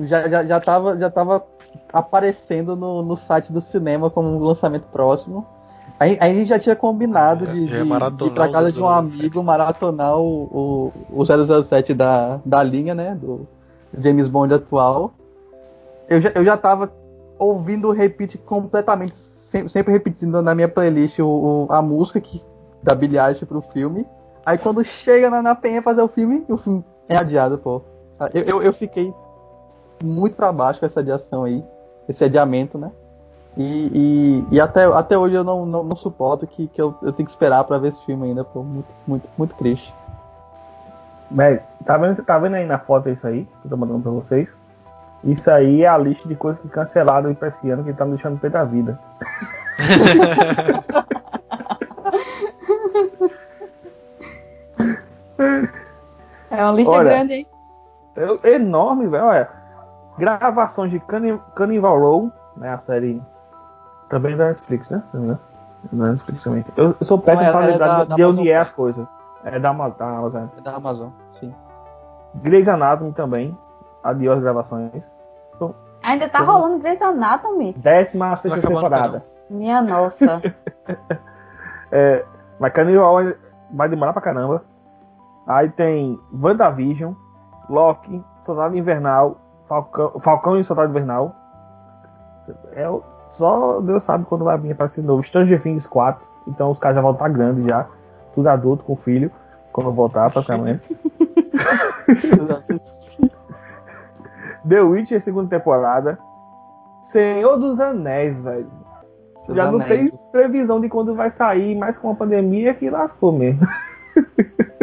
Já, já, já, tava, já tava aparecendo no, no site do cinema como um lançamento próximo. Aí, aí a gente já tinha combinado Já- de, ia de, de ir pra casa de um 007. amigo maratonar o, o, o 007 da, da linha, né? Do James Bond atual. Eu já, eu já tava ouvindo o repeat completamente, sempre, sempre repetindo na minha playlist o, o- a música que, da Billie Eilish pro filme. Aí quando chega na, na penha fazer o filme, o filme é adiado, pô. Eu, eu, eu fiquei muito pra baixo com essa adiação aí, esse adiamento, né? E, e, e até, até hoje eu não, não, não suporto que, que eu, eu tenho que esperar pra ver esse filme ainda, pô. Muito, muito, muito triste. Velho, tá vendo, tá vendo aí na foto isso aí? Que eu tô mandando pra vocês? Isso aí é a lista de coisas que cancelaram pra esse ano que tá me deixando no pé da vida. É uma lista Olha. grande, hein? É enorme, velho. Olha, gravações de Cannibal Row, né? A série também da Netflix, né? Se não me engano. Da Netflix também. Eu, eu sou péssimo Não, pra ela é lembrar da- de, da de Amazon onde é as coisas. É da, da Amazon. É da Amazon, sim. Grey's Anatomy também. Adiós gravações. Ainda tá Como? rolando Grey's Anatomy? Décima sexta acabando, temporada. Minha nossa. É, mas Cannibal vai demorar pra caramba. Aí tem WandaVision, Loki, Soldado Invernal, Falcão, Falcão e Soldado Invernal. É, o- só Deus sabe quando vai vir aparecer novo. Stranger Things 4. Então os caras já vão estar grandes já. Tudo adulto com filho. Quando voltar praticamente. The Witcher segunda temporada. Senhor dos Anéis, velho. Já não anéis. tem previsão de quando vai sair, mas com a pandemia que lascou mesmo.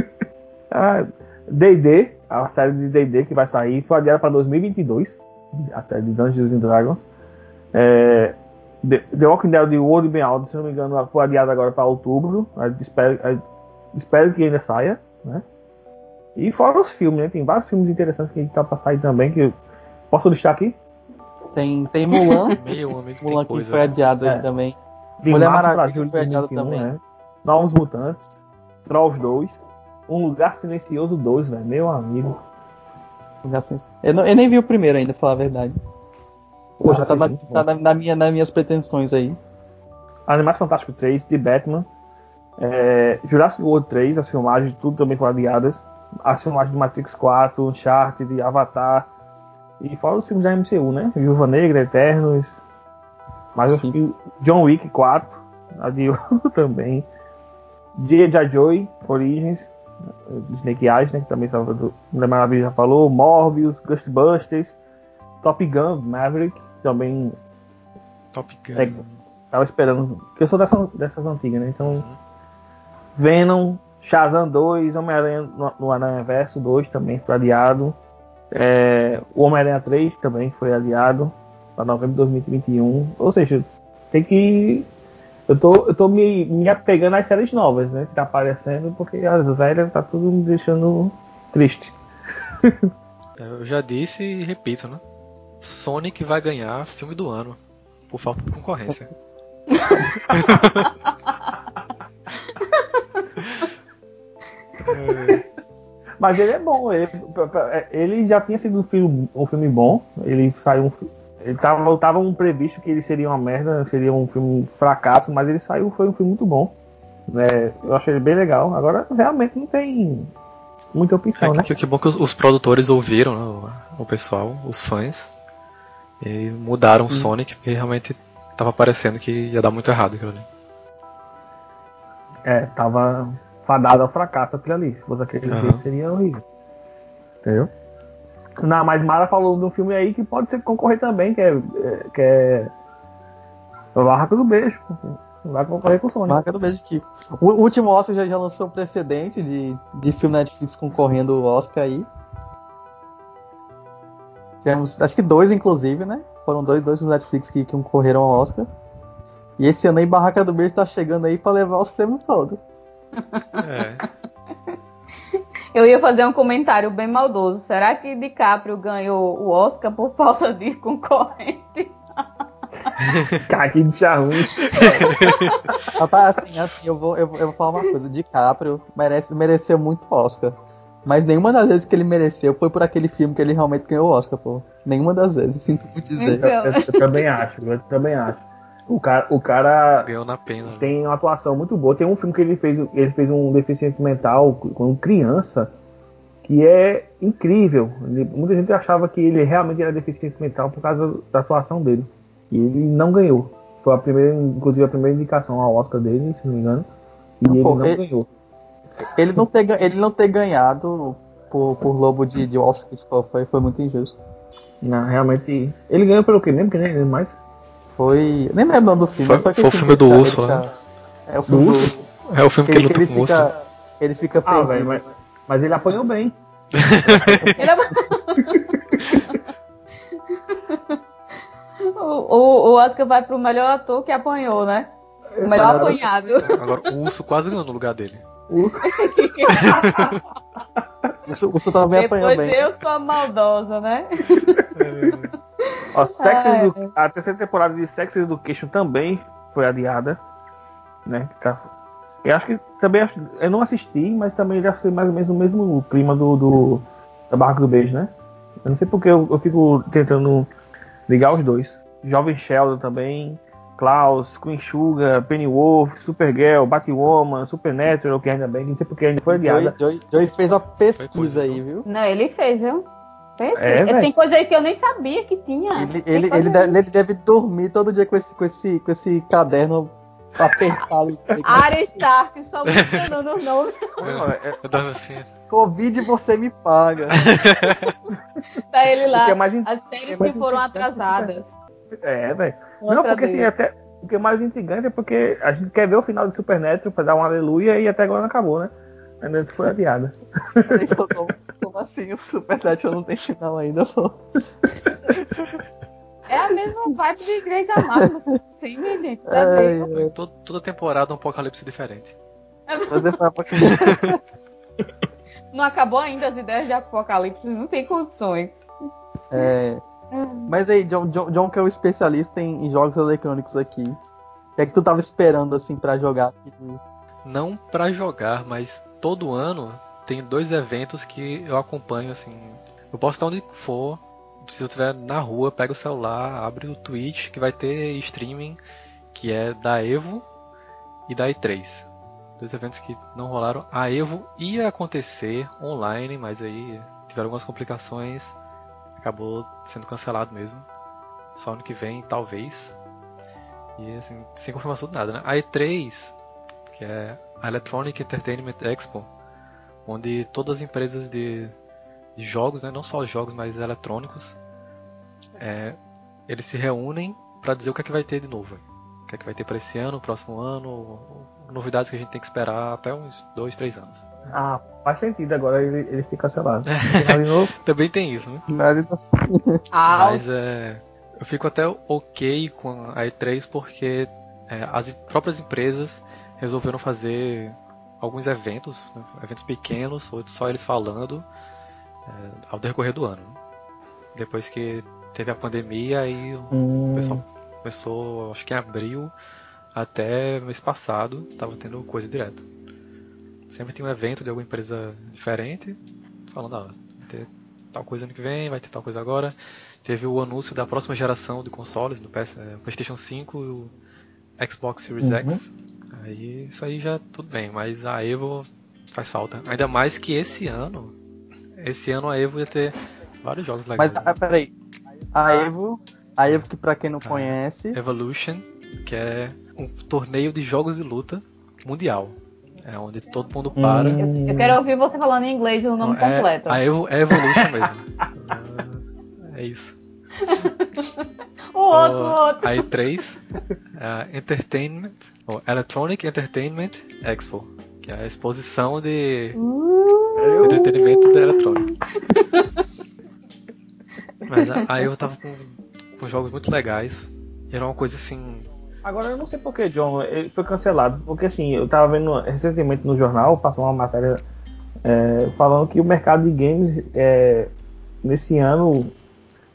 Ah, D&D, a série de D&D que vai sair, foi adiada para 2022, a série de Dungeons and Dragons. É, The, The Walking Dead de World Beyond, se não me engano, foi adiada agora para outubro. Espero, espero que ainda saia, né? E fora os filmes, né? Tem vários filmes interessantes que tá para sair também, que eu posso listar aqui. Tem, tem Mulan. Meu amigo, tem Mulan que coisa. foi adiado aí É. também. De Mulher pra Maravilha foi adiado 2021, também. né? Novos Mutantes, Trolls 2, Um Lugar Silencioso 2, velho. Meu amigo. Eu, não- eu nem vi o primeiro ainda, pra falar a verdade. Tá, foi na, muito bom. tá na, na minha, nas minhas pretensões aí. Animais Fantásticos 3, de Batman, É, Jurassic World 3, as filmagens, tudo também foram adiadas. As filmagens de Matrix 4, Uncharted, Avatar. E fora os filmes da MCU, né? Viúva Negra, Eternos. Mas acho que John Wick 4, adiou também. J.J. Joy, Origins. Snake Eyes, né? Que também Salvador Mulher Maravilha já falou. Morbius, Ghostbusters. Top Gun, Maverick. Também Top Gun. É, tava esperando. Porque eu sou dessa, dessas antigas, né? Então. Venom, Shazam 2, Homem-Aranha no, no Aranha Verso 2 também foi adiado. É, o Homem-Aranha 3 também foi adiado para novembro de 2021. Ou seja, tem que. Eu tô, eu tô me, me apegando às séries novas, né? Que tá aparecendo, porque as velhas tá tudo me deixando triste. Eu já disse e repito, né? Sonic vai ganhar filme do ano. Por falta de concorrência. Mas ele é bom, ele, ele já tinha sido um filme, um filme bom. Ele saiu um, ele tava, tava um previsto que ele seria uma merda, seria um filme fracasso, mas ele saiu, foi um filme muito bom. É, eu achei ele bem legal. Agora realmente não tem muita opção, É né? que, que bom que os, os produtores ouviram né, o, pessoal, os fãs, e mudaram o Sonic, porque realmente tava parecendo que ia dar muito errado aquilo ali. É, tava fadado ao fracasso aquilo ali. Se fosse aquele jeito, seria horrível. Entendeu? Não, mas Mara falou de um filme aí que pode ser concorrer também, que é. é- que é. O Barraca do Beijo. Vai concorrer com o Sonic. Marca do beijo aqui. O o último Oscar já, já lançou o precedente de, de filme Netflix concorrendo ao Oscar aí. Tivemos, acho que dois, inclusive, né? Foram dois, dois filmes Netflix que, que concorreram ao Oscar. E esse ano aí, Barraca do Beijo tá chegando aí pra levar os prêmios todos. É, Eu ia fazer um comentário bem maldoso. Será que DiCaprio ganhou o Oscar por falta de concorrente? Cara, que bicha ruim. Rapaz, assim, assim, eu vou, eu, vou- eu vou falar uma coisa. DiCaprio merece, mereceu muito Oscar. Mas nenhuma das vezes que ele mereceu foi por aquele filme que ele realmente ganhou o Oscar, pô. Nenhuma das vezes, sinto muito dizer. Então. Eu, eu também acho, eu também acho. O cara, o cara ganhou na pena. né? tem uma atuação muito boa. Tem um filme que ele fez, ele fez um deficiente mental quando criança, que é incrível. Ele- muita gente achava que ele realmente era deficiente mental por causa da atuação dele. E ele não ganhou. Foi a primeira, inclusive a primeira indicação ao Oscar dele, se não me engano. E Não, ele pô, não ele- ganhou. Ele não ter, ele não ter ganhado por, por Lobo de, de Wall Street foi, foi muito injusto. Não, realmente. Ele ganhou pelo quê mesmo? Que nem lembro mais. Foi. Nem lembro o nome do filme. Foi- mas foi o filme do que ele urso, fica- né? É o filme Do do urso? É o filme que ele Que luta ele com o urso. fica. Ele fica Ah, perdido. velho, mas, mas ele apanhou bem. Ele é- o, o, o Oscar vai pro melhor ator que apanhou, né? O melhor apanhado. Agora, o urso quase ganhou no lugar dele. O urso- o urso também apanhou Depois bem. eu sou a maldosa, né? Ó, Sex Ah, Edu- A terceira temporada de Sex Education também foi adiada. Né? Tá... Eu acho que também. acho- Eu não assisti, mas também deve ser mais ou menos o mesmo clima do, do da Barraca do Beijo, né? Eu não sei porque eu, eu fico tentando ligar os dois. Jovem Sheldon também. Klaus, Queen Sugar, Pennyworth, Supergirl, Batwoman, Supernatural, que ainda bem, não sei porque ainda foi Joey, adiada. Joey, Joey fez uma pesquisa aí, então. viu? Não, ele fez, viu? É, velho. Tem coisa aí que eu nem sabia que tinha. Ele, ele, ele, deve, ele deve dormir todo dia com esse, com esse, com esse caderno apertado. Arya Stark, só mencionando o nome. Não, é- Eu tava assim. Covid você me paga. Tá ele lá. é mais in- As séries é mais que foram interessante, atrasadas. É, velho. Não, porque assim, até. O que é mais intrigante é porque a gente quer ver o final de Supernatural pra dar um aleluia e até agora não acabou, né? Ainda foi adiada. Como, assim o Supernatural não tem final ainda? Só. É a mesma vibe de Grey's Anatomy. Sim, minha gente. Tá Ai, bem. ai, Toda, toda temporada um apocalipse diferente. pra- Não acabou ainda as ideias de Apocalipse. Não tem condições. É, mas aí, John, John, John, que é o especialista em, em jogos eletrônicos aqui. O que é que tu tava esperando assim pra jogar? aqui? Não pra jogar, mas todo ano tem dois eventos que eu acompanho assim. Eu posso estar onde for, se eu estiver na rua, pega o celular, abre o Twitch, que vai ter streaming, que é da Evo e da E3. dois eventos que não rolaram. A Evo ia acontecer online, mas aí tiveram algumas complicações, acabou sendo cancelado mesmo. Só ano que vem, talvez. E assim, sem confirmação de nada, né? A E3, que é a Electronic Entertainment Expo, onde todas as empresas de, de jogos, né, não só jogos, mas eletrônicos, é, eles se reúnem para dizer o que é que vai ter de novo. O que é que vai ter para esse ano, próximo ano, novidades que a gente tem que esperar até uns dois, três anos. Ah, faz sentido agora ele, ele fica cancelado. Também tem isso, né? Ah, Mas é, eu fico até ok com a E3 porque é, as próprias empresas resolveram fazer alguns eventos, né, eventos pequenos, ou só eles falando é, ao decorrer do ano. Depois que teve a pandemia, aí Hum, o pessoal começou, acho que em abril até mês passado, tava tendo coisa direto. Sempre tem um evento de alguma empresa diferente, falando, ah, vai ter tal coisa ano que vem, vai ter tal coisa agora. Teve o anúncio da próxima geração de consoles, do PS, eh, PlayStation 5 e o Xbox Series Uhum. X. Aí isso aí já tudo bem, mas a Evo faz falta. Ainda mais que esse ano, esse ano a Evo ia ter vários jogos legais. Mas, ah, peraí. A Evo, a Evo que pra quem não Ah. conhece, Evolution, que é um torneio de jogos de luta mundial. É onde todo mundo para. Hum. eu, eu quero ouvir você falando em inglês o nome é, completo. A Evo, é Evolution mesmo. É, é isso. O outro, o outro. A E3, a Entertainment, ou Electronic Entertainment Expo, que é a exposição de Uh, entretenimento da Electronic. Mas a, a Evo tava com, com jogos muito legais. Era uma coisa assim. Agora eu não sei porque, John, ele foi cancelado. Porque assim, eu tava vendo recentemente no jornal, passou uma matéria é, falando que o mercado de games é, nesse ano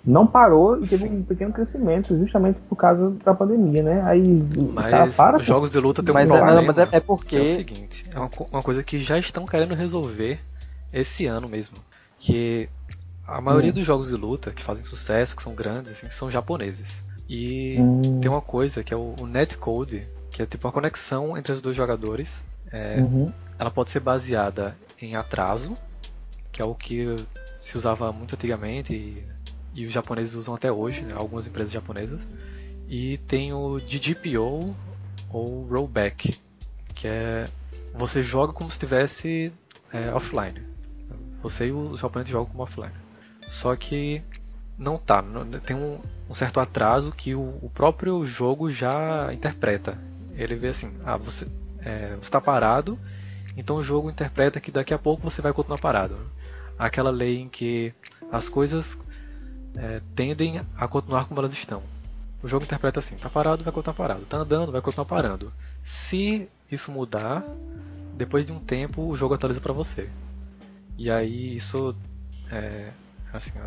não parou e teve um pequeno crescimento, justamente por causa da pandemia, né? Aí Mas para. os jogos de luta tem um mas, é, problema. não, mas é, é Que é o porque. seguinte, é uma, uma coisa que já estão querendo resolver esse ano mesmo. Que a maioria Hum. dos jogos de luta que fazem sucesso, que são grandes, assim, são japoneses. E Hum, tem uma coisa que é o, o netcode, que é tipo a conexão entre os dois jogadores. É, uhum. ela pode ser baseada em atraso, que é o que se usava muito antigamente e, e os japoneses usam até hoje, né, algumas empresas japonesas. E tem o DGPO ou rollback, que é você joga como se estivesse é, offline. Você e os oponentes jogam como offline. Só que não tá, tem um, um certo atraso que o, o próprio jogo já interpreta. Ele vê assim, ah, você é, está parado, então o jogo interpreta que daqui a pouco você vai continuar parado. Aquela lei em que as coisas é, tendem a continuar como elas estão. O jogo interpreta assim: tá parado, vai continuar parado, tá andando, vai continuar parando. Se isso mudar, depois de um tempo o jogo atualiza para você. E aí isso é, assim,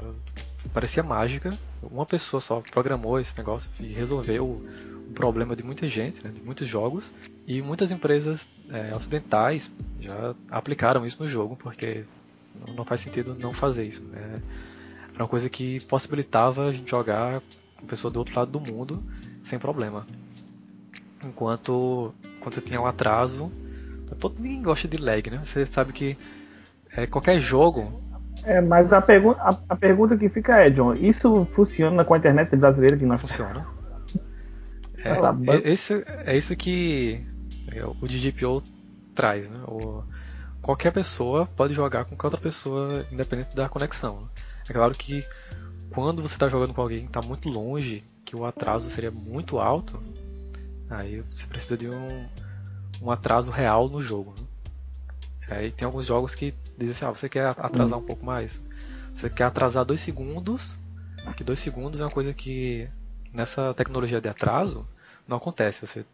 parecia mágica. Uma pessoa só programou esse negócio e resolveu o problema de muita gente, né, de muitos jogos. E muitas empresas é, ocidentais já aplicaram isso no jogo, porque não faz sentido não fazer isso. Né? Era uma coisa que possibilitava a gente jogar com pessoa do outro lado do mundo sem problema. Enquanto quando você tinha um atraso, todo ninguém gosta de lag, né? Você sabe que é, qualquer jogo É, mas a, pergun a, a pergunta que fica é, John, isso funciona com a internet brasileira que não nós funciona. É, é, isso, é isso que é, o DGPO traz, né? O, qualquer pessoa pode jogar com qualquer outra pessoa, independente da conexão. É claro que quando você está jogando com alguém que está muito longe, que o atraso seria muito alto, aí você precisa de um, um atraso real no jogo. Né? Aí tem alguns jogos que dizem assim, ah, você quer atrasar um pouco mais? Você quer atrasar dois segundos, que dois segundos é uma coisa que nessa tecnologia de atraso não acontece. Você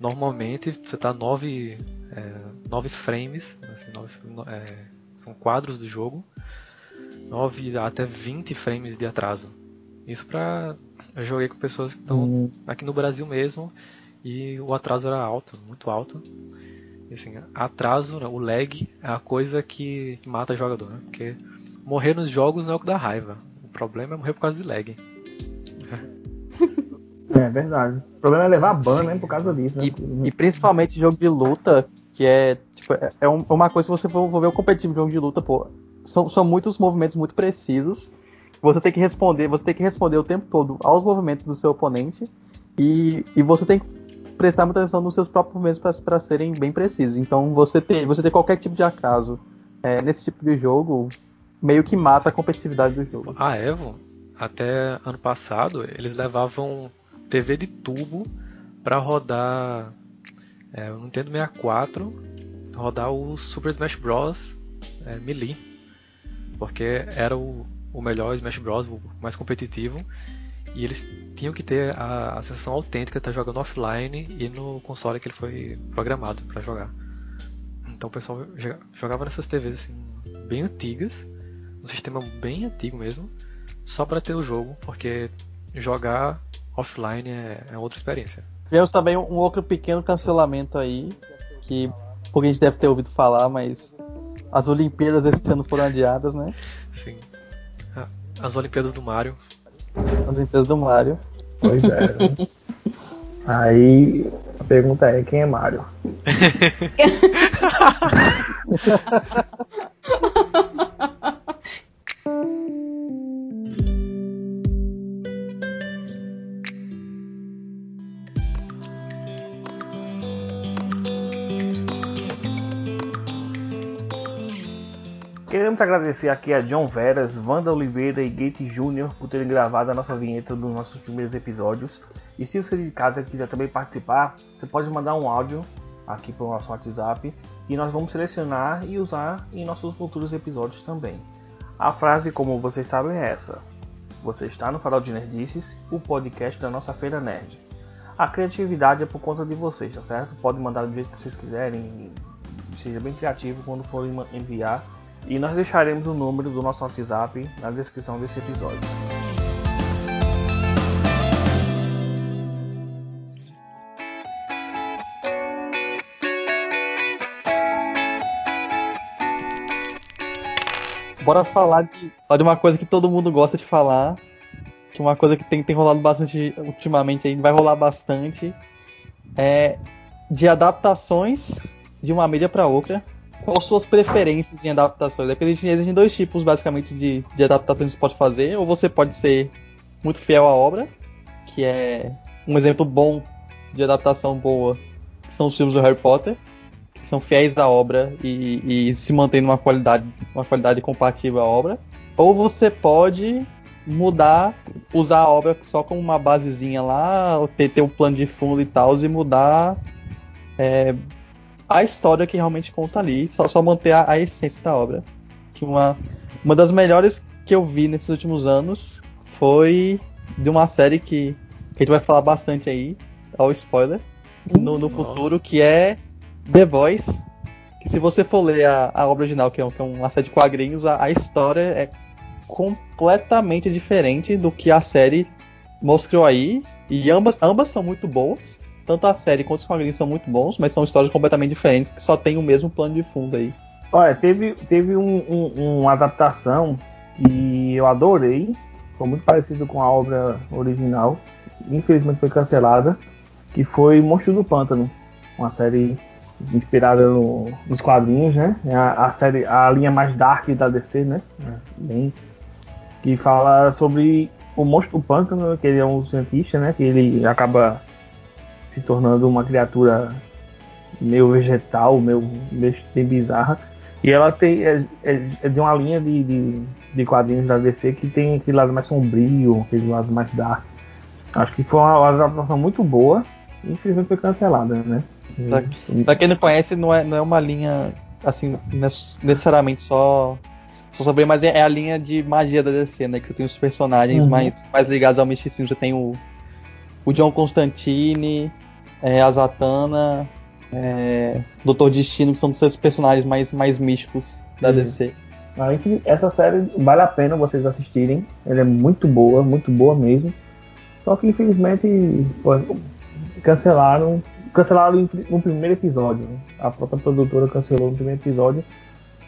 normalmente você está nove, é, nove frames, assim, nove, no- é, são quadros do jogo, 9 até 20 frames de atraso. Isso pra. Eu joguei com pessoas que estão Hum, aqui no Brasil mesmo e o atraso era alto, muito alto. E, assim, atraso, né, o lag é a coisa que, que mata jogador, né? Porque morrer nos jogos não é o que dá raiva. O problema é morrer por causa de lag. é verdade. O problema é levar ban, Sim. né? Por causa disso, né? E, e principalmente jogo de luta, Que é, tipo, é, é um- uma coisa, se você for, for ver o competitivo de jogo de luta, pô, são, são muitos movimentos muito precisos. Você tem que responder, você tem que responder o tempo todo aos movimentos do seu oponente. E, e você tem que prestar muita atenção nos seus próprios movimentos para serem bem precisos. Então você ter, você ter qualquer tipo de acaso é, nesse tipo de jogo meio que mata a competitividade do jogo. A Evo, até ano passado, eles levavam TV de tubo pra rodar é, o Nintendo 64, rodar o Super Smash Bros. é, Melee. Porque era o, o melhor Smash Bros, o mais competitivo. E eles tinham que ter a, a sensação autêntica de estar jogando offline e no console que ele foi programado pra jogar. Então o pessoal joga- jogava nessas TVs assim, bem antigas, um sistema bem antigo mesmo, só pra ter o jogo, porque jogar offline é, é outra experiência. Tivemos também um outro pequeno cancelamento aí, que pouca gente deve ter ouvido falar, mas as Olimpíadas esse ano foram adiadas, né? Sim. Ah, As Olimpíadas do Mario. As Olimpíadas do Mario. Pois é. Aí a pergunta é quem é Mario? Queremos agradecer aqui a John Veras, Wanda Oliveira e Gate Jr. por terem gravado a nossa vinheta dos nossos primeiros episódios. E se você de casa quiser também participar, você pode mandar um áudio aqui para o nosso WhatsApp e nós vamos selecionar e usar em nossos futuros episódios também. A frase, como vocês sabem, é essa: Você está no Farol de Nerdices, o podcast da nossa Feira Nerd. A criatividade é por conta de vocês, tá certo? Pode mandar do jeito que vocês quiserem, seja bem criativo quando forem enviar. E nós deixaremos o número do nosso WhatsApp na descrição desse episódio. Bora falar de, de uma coisa que todo mundo gosta de falar, que uma coisa que tem, tem rolado bastante ultimamente aí, vai rolar bastante, é de adaptações de uma mídia para outra. Quais suas preferências em adaptações? É porque existem, dois tipos, basicamente, de, de adaptações que você pode fazer. Ou você pode ser muito fiel à obra, que é um exemplo bom de adaptação boa, que são os filmes do Harry Potter, que são fiéis à obra e, e se mantêm numa qualidade, uma qualidade compatível à obra. Ou você pode mudar, usar a obra só como uma basezinha lá, ter, ter um plano de fundo e tal, e mudar é, a história que realmente conta ali, só, só manter a, a essência da obra. Que uma, uma das melhores que eu vi nesses últimos anos foi de uma série que, que a gente vai falar bastante aí, ao spoiler, no, no futuro, que é The Voice. Que se você for ler a, a obra original, que é, que é uma série de quadrinhos, a, a história é completamente diferente do que a série mostrou aí. E ambas, ambas são muito boas. Tanto a série quanto os quadrinhos são muito bons, mas são histórias completamente diferentes que só tem o mesmo plano de fundo aí. Olha, teve, teve um, um- uma adaptação que eu adorei. Foi muito parecido com a obra original. Infelizmente foi cancelada. Que foi Monstro do Pântano. Uma série inspirada no- nos quadrinhos, né? É A, a série, a linha mais dark da DC, né? Bem, que fala sobre o monstro do pântano, que ele é um cientista, né? Que ele acaba se tornando uma criatura meio vegetal, meio, meio bizarra. E ela tem é, é- é de uma linha de, de, de quadrinhos da DC que tem aquele lado mais sombrio, aquele lado mais dark. Acho que foi uma adaptação muito boa. Infelizmente foi cancelada, né? Tá. Pra quem não conhece, não é, não é uma linha assim, nec- necessariamente só, só sobre, mas é, é a linha de magia da DC, né? Que você tem os personagens Uhum. mais, mais ligados ao misticismo. Você tem o, o John Constantine, é, a Zatanna, é, Doutor Destino, que são os seus personagens mais, mais místicos da Sim. DC. Ah, enfim, essa série vale a pena vocês assistirem. Ela é muito boa, muito boa mesmo. Só que infelizmente pô, cancelaram. Cancelaram no primeiro episódio. né? A própria produtora cancelou no primeiro episódio.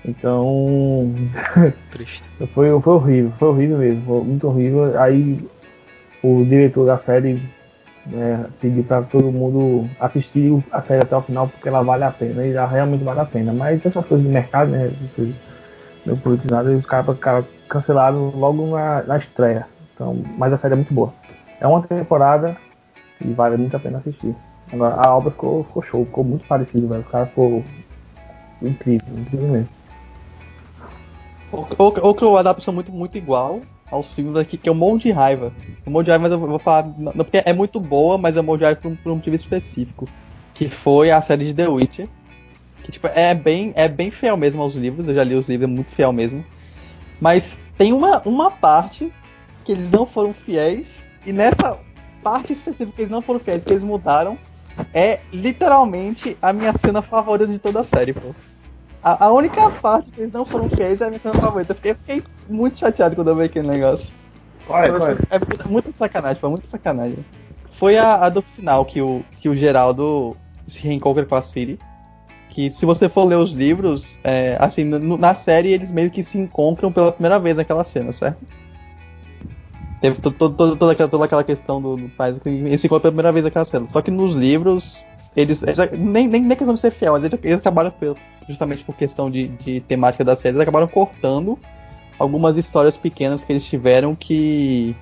Então Triste. foi, foi horrível, foi horrível mesmo, foi muito horrível. Aí o diretor da série né, pedir para todo mundo assistir a série até o final porque ela vale a pena e realmente vale a pena. Mas essas coisas de mercado, né, essas coisas os caras cara cancelaram logo na, na estreia. Então, mas a série é muito boa. É uma temporada e vale muito a pena assistir. Agora, a obra ficou, ficou show, ficou muito parecido, velho. O cara ficou incrível, incrível mesmo. Outra adaptação muito, muito igual aos filmes aqui, que é o Monte de Raiva. O Monte de Raiva, mas eu vou falar, não, porque é muito boa, mas é o Monte de Raiva por um, por um motivo específico. Que foi a série de The Witcher. Que, tipo, é bem, é bem fiel mesmo aos livros, eu já li os livros, é muito fiel mesmo. Mas tem uma, uma parte que eles não foram fiéis, e nessa parte específica que eles não foram fiéis, que eles mudaram, é literalmente a minha cena favorita de toda a série, pô. A, a, única parte que eles não foram fiéis é a minha cena favorita. Eu fiquei, fiquei muito chateado quando eu vi aquele negócio. Vai, vai. É muita sacanagem, foi muita sacanagem. Foi a, a, do final que o, que o Geraldo se reencontra com a Siri. Que se você for ler os livros, é, assim, no, na série eles meio que se encontram pela primeira vez naquela cena, certo? Teve toda, toda, toda, aquela, toda aquela questão do, do pai, eles se encontram pela primeira vez naquela cena. Só que nos livros, eles. nem, nem, nem questão de ser fiel, mas eles, eles acabaram justamente por questão de, de temática da série, eles acabaram cortando algumas histórias pequenas que eles tiveram que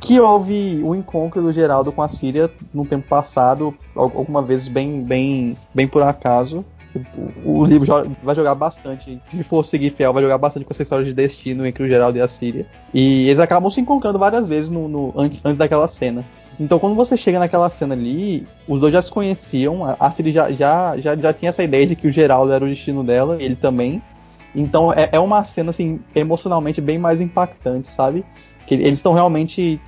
que houve o encontro do Geraldo com a Síria no tempo passado, alguma vez bem bem bem por acaso. O, o livro vai jogar bastante, se for seguir fiel, vai jogar bastante com essa história de destino entre o Geraldo e a Síria. E eles acabam se encontrando várias vezes no, no antes, antes daquela cena. Então, quando você chega naquela cena ali, os dois já se conheciam, a Siri já, já, já, já tinha essa ideia de que o Geraldo era o destino dela, ele também. Então, é, é uma cena, assim, emocionalmente bem mais impactante, sabe? Que eles estão realmente.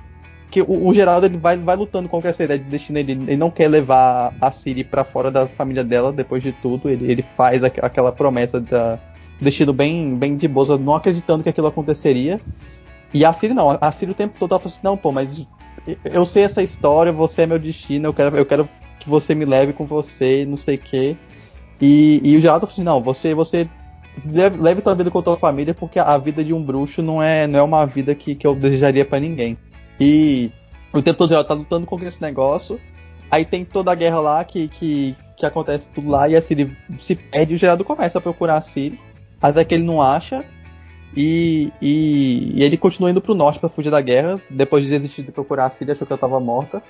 Que o, o, Geraldo ele vai, vai lutando contra essa ideia de destino, ele, ele não quer levar a Siri para fora da família dela depois de tudo, ele, ele faz aquela promessa da destino bem, bem de boa, não acreditando que aquilo aconteceria. E a Siri não, a Siri o tempo todo ela fala assim, não, pô, mas eu sei essa história, você é meu destino, eu quero, eu quero que você me leve com você, não sei o quê. E, e o Geraldo falou assim, não, você, você leve, leve tua vida com a tua família, porque a vida de um bruxo não é, não é uma vida que, que eu desejaria para ninguém. E o tempo todo Geraldo tá lutando contra esse negócio. Aí tem toda a guerra lá que, que, que acontece tudo lá e a Siri se perde e o Geraldo começa a procurar a Siri. Até que ele não acha. E, e, e ele continua indo pro norte para fugir da guerra. Depois de desistir de procurar a Síria, achou que ela estava morta.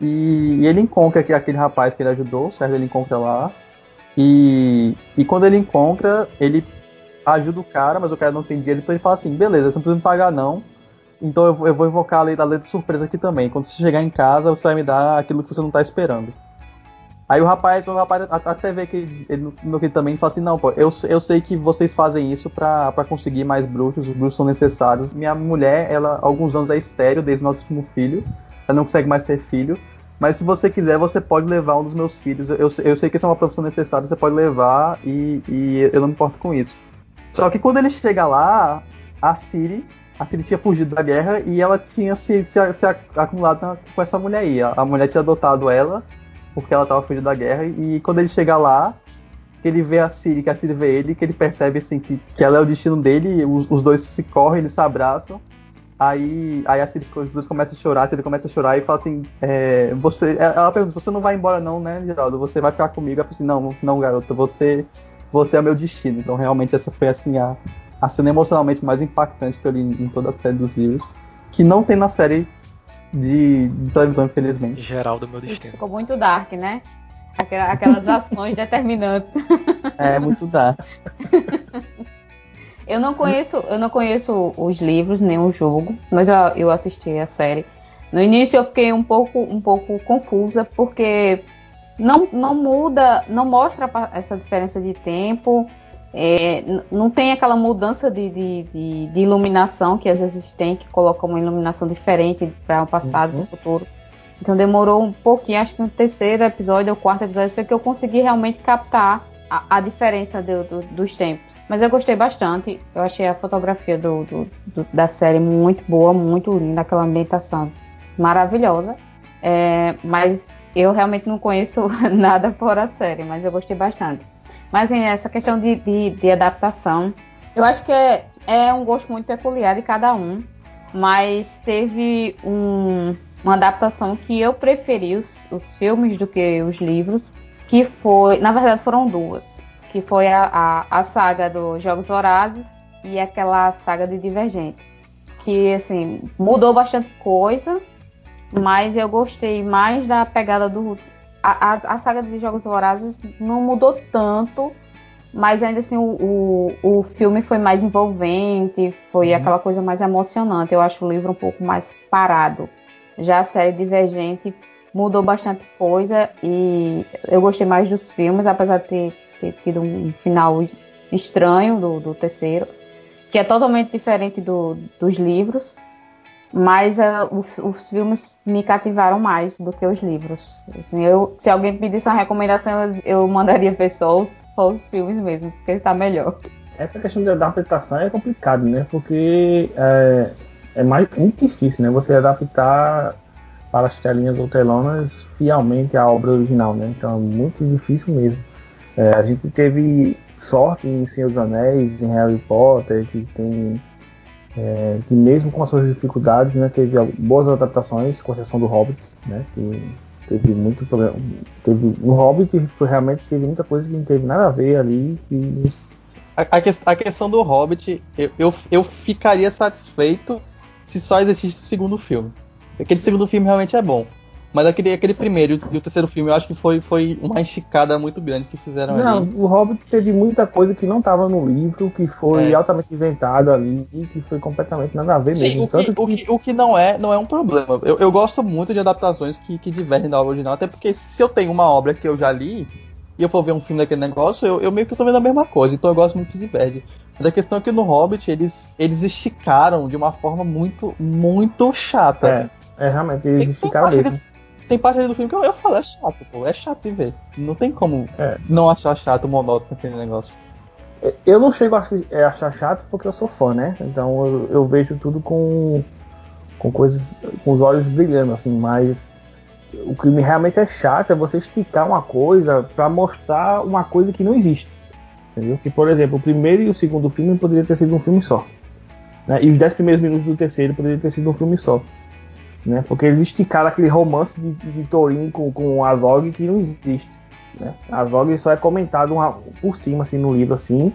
E, e, ele encontra aquele rapaz que ele ajudou, certo? Ele encontra lá. E, e quando ele encontra, ele ajuda o cara, mas o cara não tem dinheiro, então ele fala assim: beleza, você não precisa me pagar não. Então eu, eu vou invocar a lei da lei de surpresa aqui também. Quando você chegar em casa, você vai me dar aquilo que você não está esperando. Aí o rapaz, o rapaz até vê que ele no que também fala assim, não, pô, eu, eu sei que vocês fazem isso pra, conseguir mais bruxos, os bruxos são necessários. Minha mulher, ela alguns anos é estéreo desde o nosso último filho, ela não consegue mais ter filho. Mas se você quiser, você pode levar um dos meus filhos. Eu, eu sei que isso é uma profissão necessária, você pode levar e, e eu não me importo com isso. Só que quando ele chega lá, a Siri, a Siri tinha fugido da guerra e ela tinha se, se, se acumulado com essa mulher aí. A, a mulher tinha adotado ela porque ela tava fugindo da guerra. E quando ele chega lá, ele vê a Siri, que a Siri vê ele, que ele percebe assim que, que ela é o destino dele, os, os dois se correm, eles se abraçam. Aí, aí a Siri, os dois começam a chorar, a Siri começa a chorar e fala assim, é, você, ela pergunta, você não vai embora não, né, Geraldo? Você vai ficar comigo? Ela fala assim, não, não, garoto, você, você é meu destino. Então realmente essa foi assim a, a cena emocionalmente mais impactante que eu li em toda a série dos livros. Que não tem na série de, de televisão, infelizmente. Geral do meu destino. Ficou muito dark, né? Aquelas ações determinantes. É muito dark. eu não conheço, eu não conheço os livros nem o jogo, mas eu, eu assisti a série. No início eu fiquei um pouco, um pouco confusa porque não, não muda, não mostra essa diferença de tempo. É, não tem aquela mudança de, de, de, de, iluminação que às vezes tem, que coloca uma iluminação diferente para o passado, uhum. para o futuro. Então demorou um pouquinho, acho que no terceiro episódio ou quarto episódio foi que eu consegui realmente captar a, a diferença do, do, dos tempos. Mas eu gostei bastante, eu achei a fotografia do, da série muito boa, muito linda, aquela ambientação maravilhosa. É, mas eu realmente não conheço nada fora a série, mas eu gostei bastante. Mas assim, essa questão de, de, de adaptação, eu acho que é, é um gosto muito peculiar de cada um. Mas teve um, uma adaptação que eu preferi os, os filmes do que os livros, que foi, na verdade foram duas, que foi a, a, a saga dos Jogos Vorazes e aquela saga de Divergente, que assim mudou bastante coisa, mas eu gostei mais da pegada do a, a, a saga de Jogos Vorazes não mudou tanto, mas ainda assim o, o, o filme foi mais envolvente, foi uhum. aquela coisa mais emocionante. Eu acho o livro um pouco mais parado. Já a série Divergente mudou bastante coisa e eu gostei mais dos filmes, apesar de ter, ter tido um final estranho do, do, terceiro, que é totalmente diferente do, dos livros, mas uh, os, os, filmes me cativaram mais do que os livros. Assim, eu, se alguém pedisse uma recomendação, eu, mandaria pessoas só os filmes mesmo, porque ele tá melhor. Essa questão de adaptação é complicado, né? Porque é, é mais, muito difícil, né? Você adaptar para as telinhas ou telonas fielmente a obra original, né? Então é muito difícil mesmo. É, a gente teve sorte em Senhor dos Anéis, em Harry Potter, que tem é, que mesmo com as suas dificuldades, né, teve boas adaptações, com exceção do Hobbit, né, que teve muito problema. Teve, no Hobbit foi, realmente teve muita coisa que não teve nada a ver ali. E... A, a, a questão do Hobbit, eu, eu, eu ficaria satisfeito se só existisse o segundo filme. Aquele segundo filme realmente é bom. Mas aquele, aquele primeiro e o terceiro filme eu acho que foi, foi uma esticada muito grande que fizeram não, ali. o Hobbit teve muita coisa que não estava no livro, que foi é. altamente inventado ali e que foi completamente nada a ver Sim, mesmo. O que, que... O, que, o que não é não é um problema. Eu, eu gosto muito de adaptações que, que divergem da obra original, até porque se eu tenho uma obra que eu já li e eu for ver um filme daquele negócio, eu, eu meio que tô vendo a mesma coisa, então eu gosto muito de diverge. Mas a questão é que no Hobbit eles, eles esticaram de uma forma muito, muito chata. É, é realmente, eles esticaram mesmo tem parte ali do filme que eu, eu falo, é chato, pô. É chato de ver. Não tem como é. não achar chato, monótono aquele negócio. É, eu não chego a é, achar chato porque eu sou fã, né? Então eu, eu vejo tudo com, com coisas. com os olhos brilhando, assim, mas o que me realmente é chato é você esticar uma coisa para mostrar uma coisa que não existe. Entendeu? Que, por exemplo, o primeiro e o segundo filme poderia ter sido um filme só. Né? E os dez primeiros minutos do terceiro poderia ter sido um filme só né? Porque eles esticaram aquele romance de, de, de Thorin com, com Azog que não existe, né? Azog só é comentado uma, por cima, assim, no livro, assim,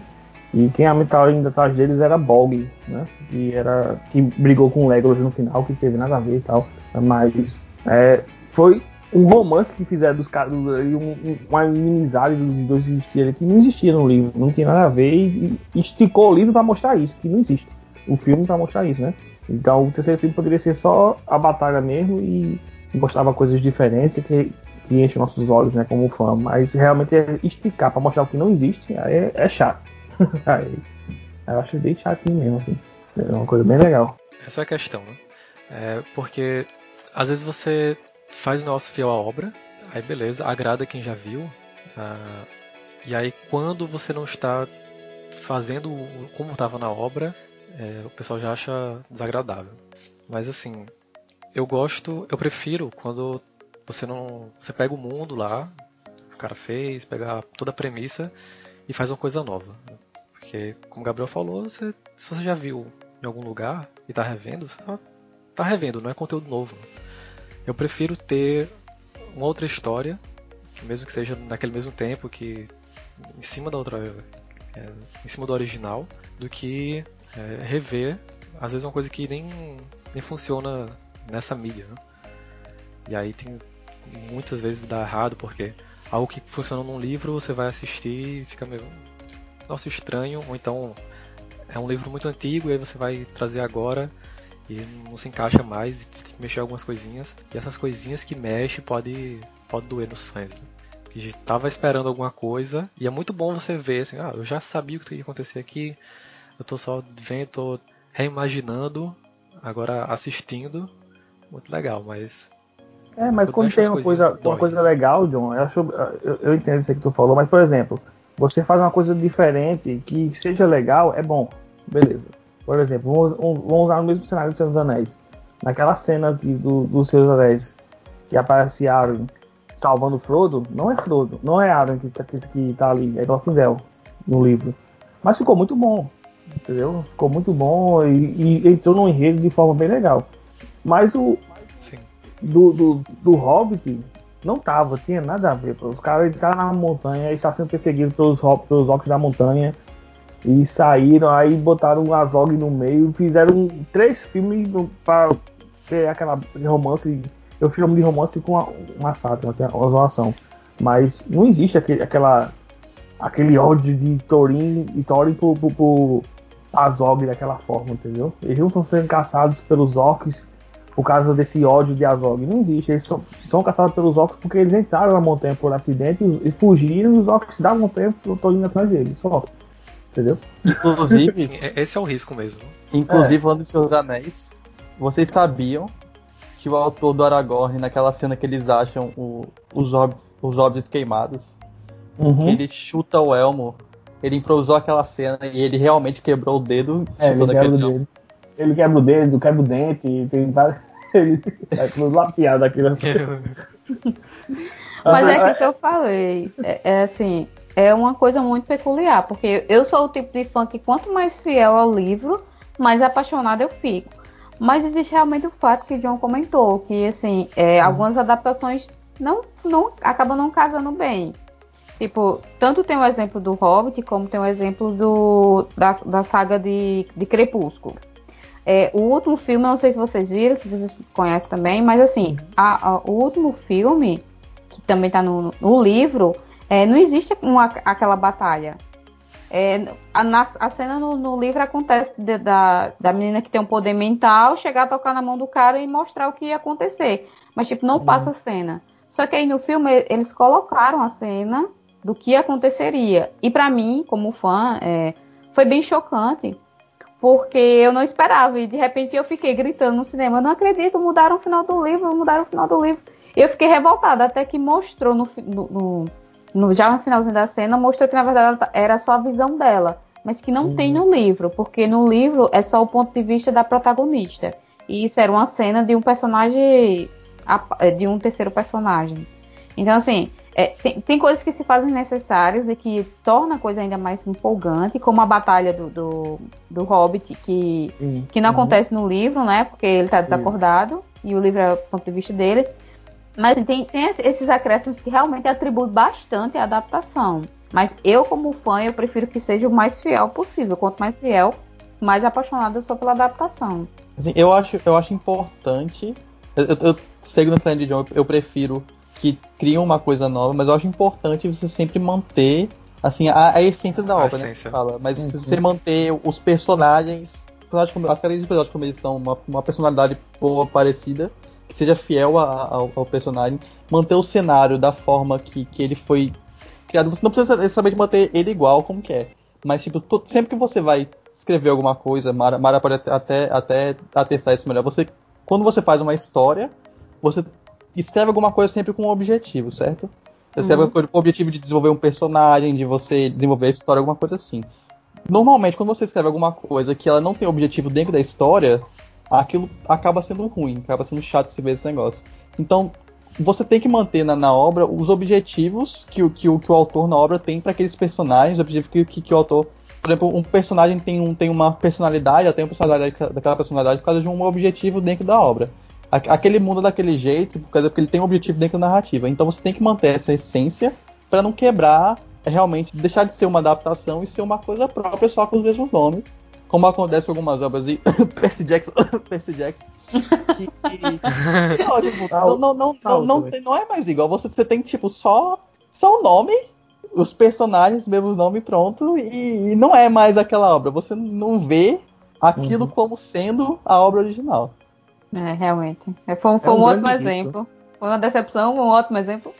e quem estava indo atrás deles era Bolg, né? Que, era, que brigou com Legolas no final, que teve nada a ver e tal, mas é, foi um romance que fizeram dos caras, um, uma inimizade dos dois existirem que não existia no livro, não tinha nada a ver, e, e esticou o livro para mostrar isso, que não existe. O filme para mostrar isso, né? Então o terceiro filme poderia ser só a batalha mesmo e mostrava coisas diferentes que, que enchem nossos olhos, né, como fã. Mas realmente é esticar para mostrar o que não existe, aí é, é chato. aí, eu acho bem chatinho mesmo, assim. É uma coisa bem legal. Essa é a questão, né? É porque às vezes você faz o nosso fiel à obra, aí beleza, agrada quem já viu. Uh, e aí quando você não está fazendo como estava na obra, é, o pessoal já acha desagradável. Mas assim, eu gosto, eu prefiro quando você não, você pega o mundo lá, o cara fez, pega toda a premissa e faz uma coisa nova. Porque, como o Gabriel falou, você, se você já viu em algum lugar e está revendo, você só tá revendo, não é conteúdo novo. Eu prefiro ter uma outra história, que mesmo que seja naquele mesmo tempo, que em cima da outra, é, em cima do original, do que é, rever, às vezes, é uma coisa que nem, nem funciona nessa mídia. Né? E aí tem muitas vezes dá errado, porque algo que funciona num livro você vai assistir e fica meio. Nossa, estranho, ou então é um livro muito antigo e aí você vai trazer agora e não se encaixa mais e tem que mexer algumas coisinhas. E essas coisinhas que mexe pode, pode doer nos fãs. Né? Que tava esperando alguma coisa e é muito bom você ver assim, ah, eu já sabia o que ia acontecer aqui, eu tô só vendo, tô reimaginando, agora assistindo. Muito legal, mas. É, mas quando tem uma coisa, uma coisa legal, John, eu, acho, eu, eu entendo isso que tu falou, mas por exemplo, você faz uma coisa diferente que seja legal, é bom. Beleza. Por exemplo, vamos, vamos usar o mesmo cenário do Senhor dos Anéis. Naquela cena aqui do, do Senhor dos Anéis, que aparece Aaron salvando Frodo, não é Frodo, não é Aaron que, que, que tá ali, é Glorfindel no livro. Mas ficou muito bom entendeu? Ficou muito bom e, e entrou no enredo de forma bem legal. Mas o. Do, do, do Hobbit não tava, tinha nada a ver. Pô. Os caras estavam na montanha, estavam sendo perseguidos pelos, pelos orcs da montanha. E saíram, aí botaram o Azog no meio, fizeram três filmes para ter aquela romance. Eu chamo de romance com uma, uma sátira, uma zoação. Mas não existe aquele, aquela, aquele ódio de Thorin e Thorin por, por, por Azog daquela forma, entendeu? Eles não estão sendo caçados pelos orcs por causa desse ódio de Azog. Não existe. Eles são, são caçados pelos orcs porque eles entraram na montanha por acidente e, e fugiram e os orcs davam tempo tô indo atrás deles. Só. Entendeu? Inclusive, Sim, é- esse é o risco mesmo. inclusive falando de Seus Anéis, vocês sabiam que o autor do Aragorn, naquela cena que eles acham o- os, hobbits, os hobbits queimados, Uhum. ele chuta o elmo, ele improvisou aquela cena e ele realmente quebrou o dedo É, ele quebra o dedo. Ele quebra o dedo, quebra o dente, tem vários. Ele é tudo lapiado aqui nessa. Mas é aquilo que eu falei. É, é assim, é uma coisa muito peculiar, porque eu sou o tipo de fã que quanto mais fiel ao livro, mais apaixonada eu fico. Mas existe realmente o fato que o John comentou, que assim, é, algumas adaptações não, não acabam não casando bem. Tipo, tanto tem o exemplo do Hobbit, como tem o exemplo do, da, da saga de, de Crepúsculo. É, o último filme, não sei se vocês viram, se vocês conhecem também, mas assim, a- a- o último filme, que também tá no, no livro, é, não existe uma, aquela batalha. É, a, na- a cena no, no livro acontece de- da, da menina que tem um poder mental chegar a tocar na mão do cara e mostrar o que ia acontecer. Mas, tipo, não passa a cena. Só que aí no filme eles colocaram a cena do que aconteceria. E pra mim, como fã, é, foi bem chocante. Porque eu não esperava. E de repente eu fiquei gritando no cinema: eu não acredito, mudaram o final do livro, mudaram o final do livro. E eu fiquei revoltada, até que mostrou no, no- no- já no finalzinho da cena, mostrou que na verdade tá- era só a visão dela, mas que não tem no livro, porque no livro é só o ponto de vista da protagonista. E isso era uma cena de um personagem, de um terceiro personagem. Então, assim, é, tem, tem coisas que se fazem necessárias e que torna a coisa ainda mais empolgante, como a batalha do, do, do Hobbit, que que não Uhum. acontece no livro, né? Porque ele tá desacordado e o livro é o ponto de vista dele. Mas tem, tem esse- esses acréscimos que realmente atribuem bastante à adaptação. Mas eu, como fã, eu prefiro que seja o mais fiel possível. Quanto mais fiel, mais apaixonada eu sou pela adaptação. Assim, eu acho, eu acho importante. Eu, eu, eu sigo nessa linha de John, eu prefiro que criem uma coisa nova, mas eu acho importante você sempre manter assim a, a essência da A obra, né? essência. que Fala. Mas Uhum. se você manter os personagens, personagens como- as características como eles são, uma, uma personalidade boa, parecida, que seja fiel a- a- ao, ao personagem, manter o cenário da forma que, que ele foi criado. Você não precisa necessariamente manter ele igual como que é. Mas, tipo, to- sempre que você vai escrever alguma coisa, Mara, Mara pode até, até, até atestar isso melhor. Você, quando você faz uma história, você escreve alguma coisa sempre com um objetivo, certo? Você escreve Uhum. com o objetivo de desenvolver um personagem, de você desenvolver a história, alguma coisa assim. Normalmente, quando você escreve alguma coisa que ela não tem objetivo dentro da história, aquilo acaba sendo ruim, acaba sendo chato se ver esse negócio. Então, você tem que manter na, na obra os objetivos que, o- que, o, que o autor na obra tem para aqueles personagens, os objetivos que, que, que o autor. Por exemplo, um personagem tem, um, tem uma personalidade, ela tem uma personalidade daquela personalidade por causa de um objetivo dentro da obra. Aquele mundo é daquele jeito, porque ele tem um objetivo dentro da narrativa. Então você tem que manter essa essência para não quebrar, é, realmente, deixar de ser uma adaptação e ser uma coisa própria só com os mesmos nomes. Como acontece com algumas obras de Percy Jackson. Percy Jackson. Que, que, não, Tá não, não, não, não, não, não é mais igual. Você, você tem, tipo, só, só o nome, os personagens, mesmo nome pronto, e, e não é mais aquela obra. Você não vê aquilo Uhum. como sendo a obra original. É, realmente. É, foi um, foi É um um ótimo risco. exemplo. Foi uma decepção, um ótimo exemplo.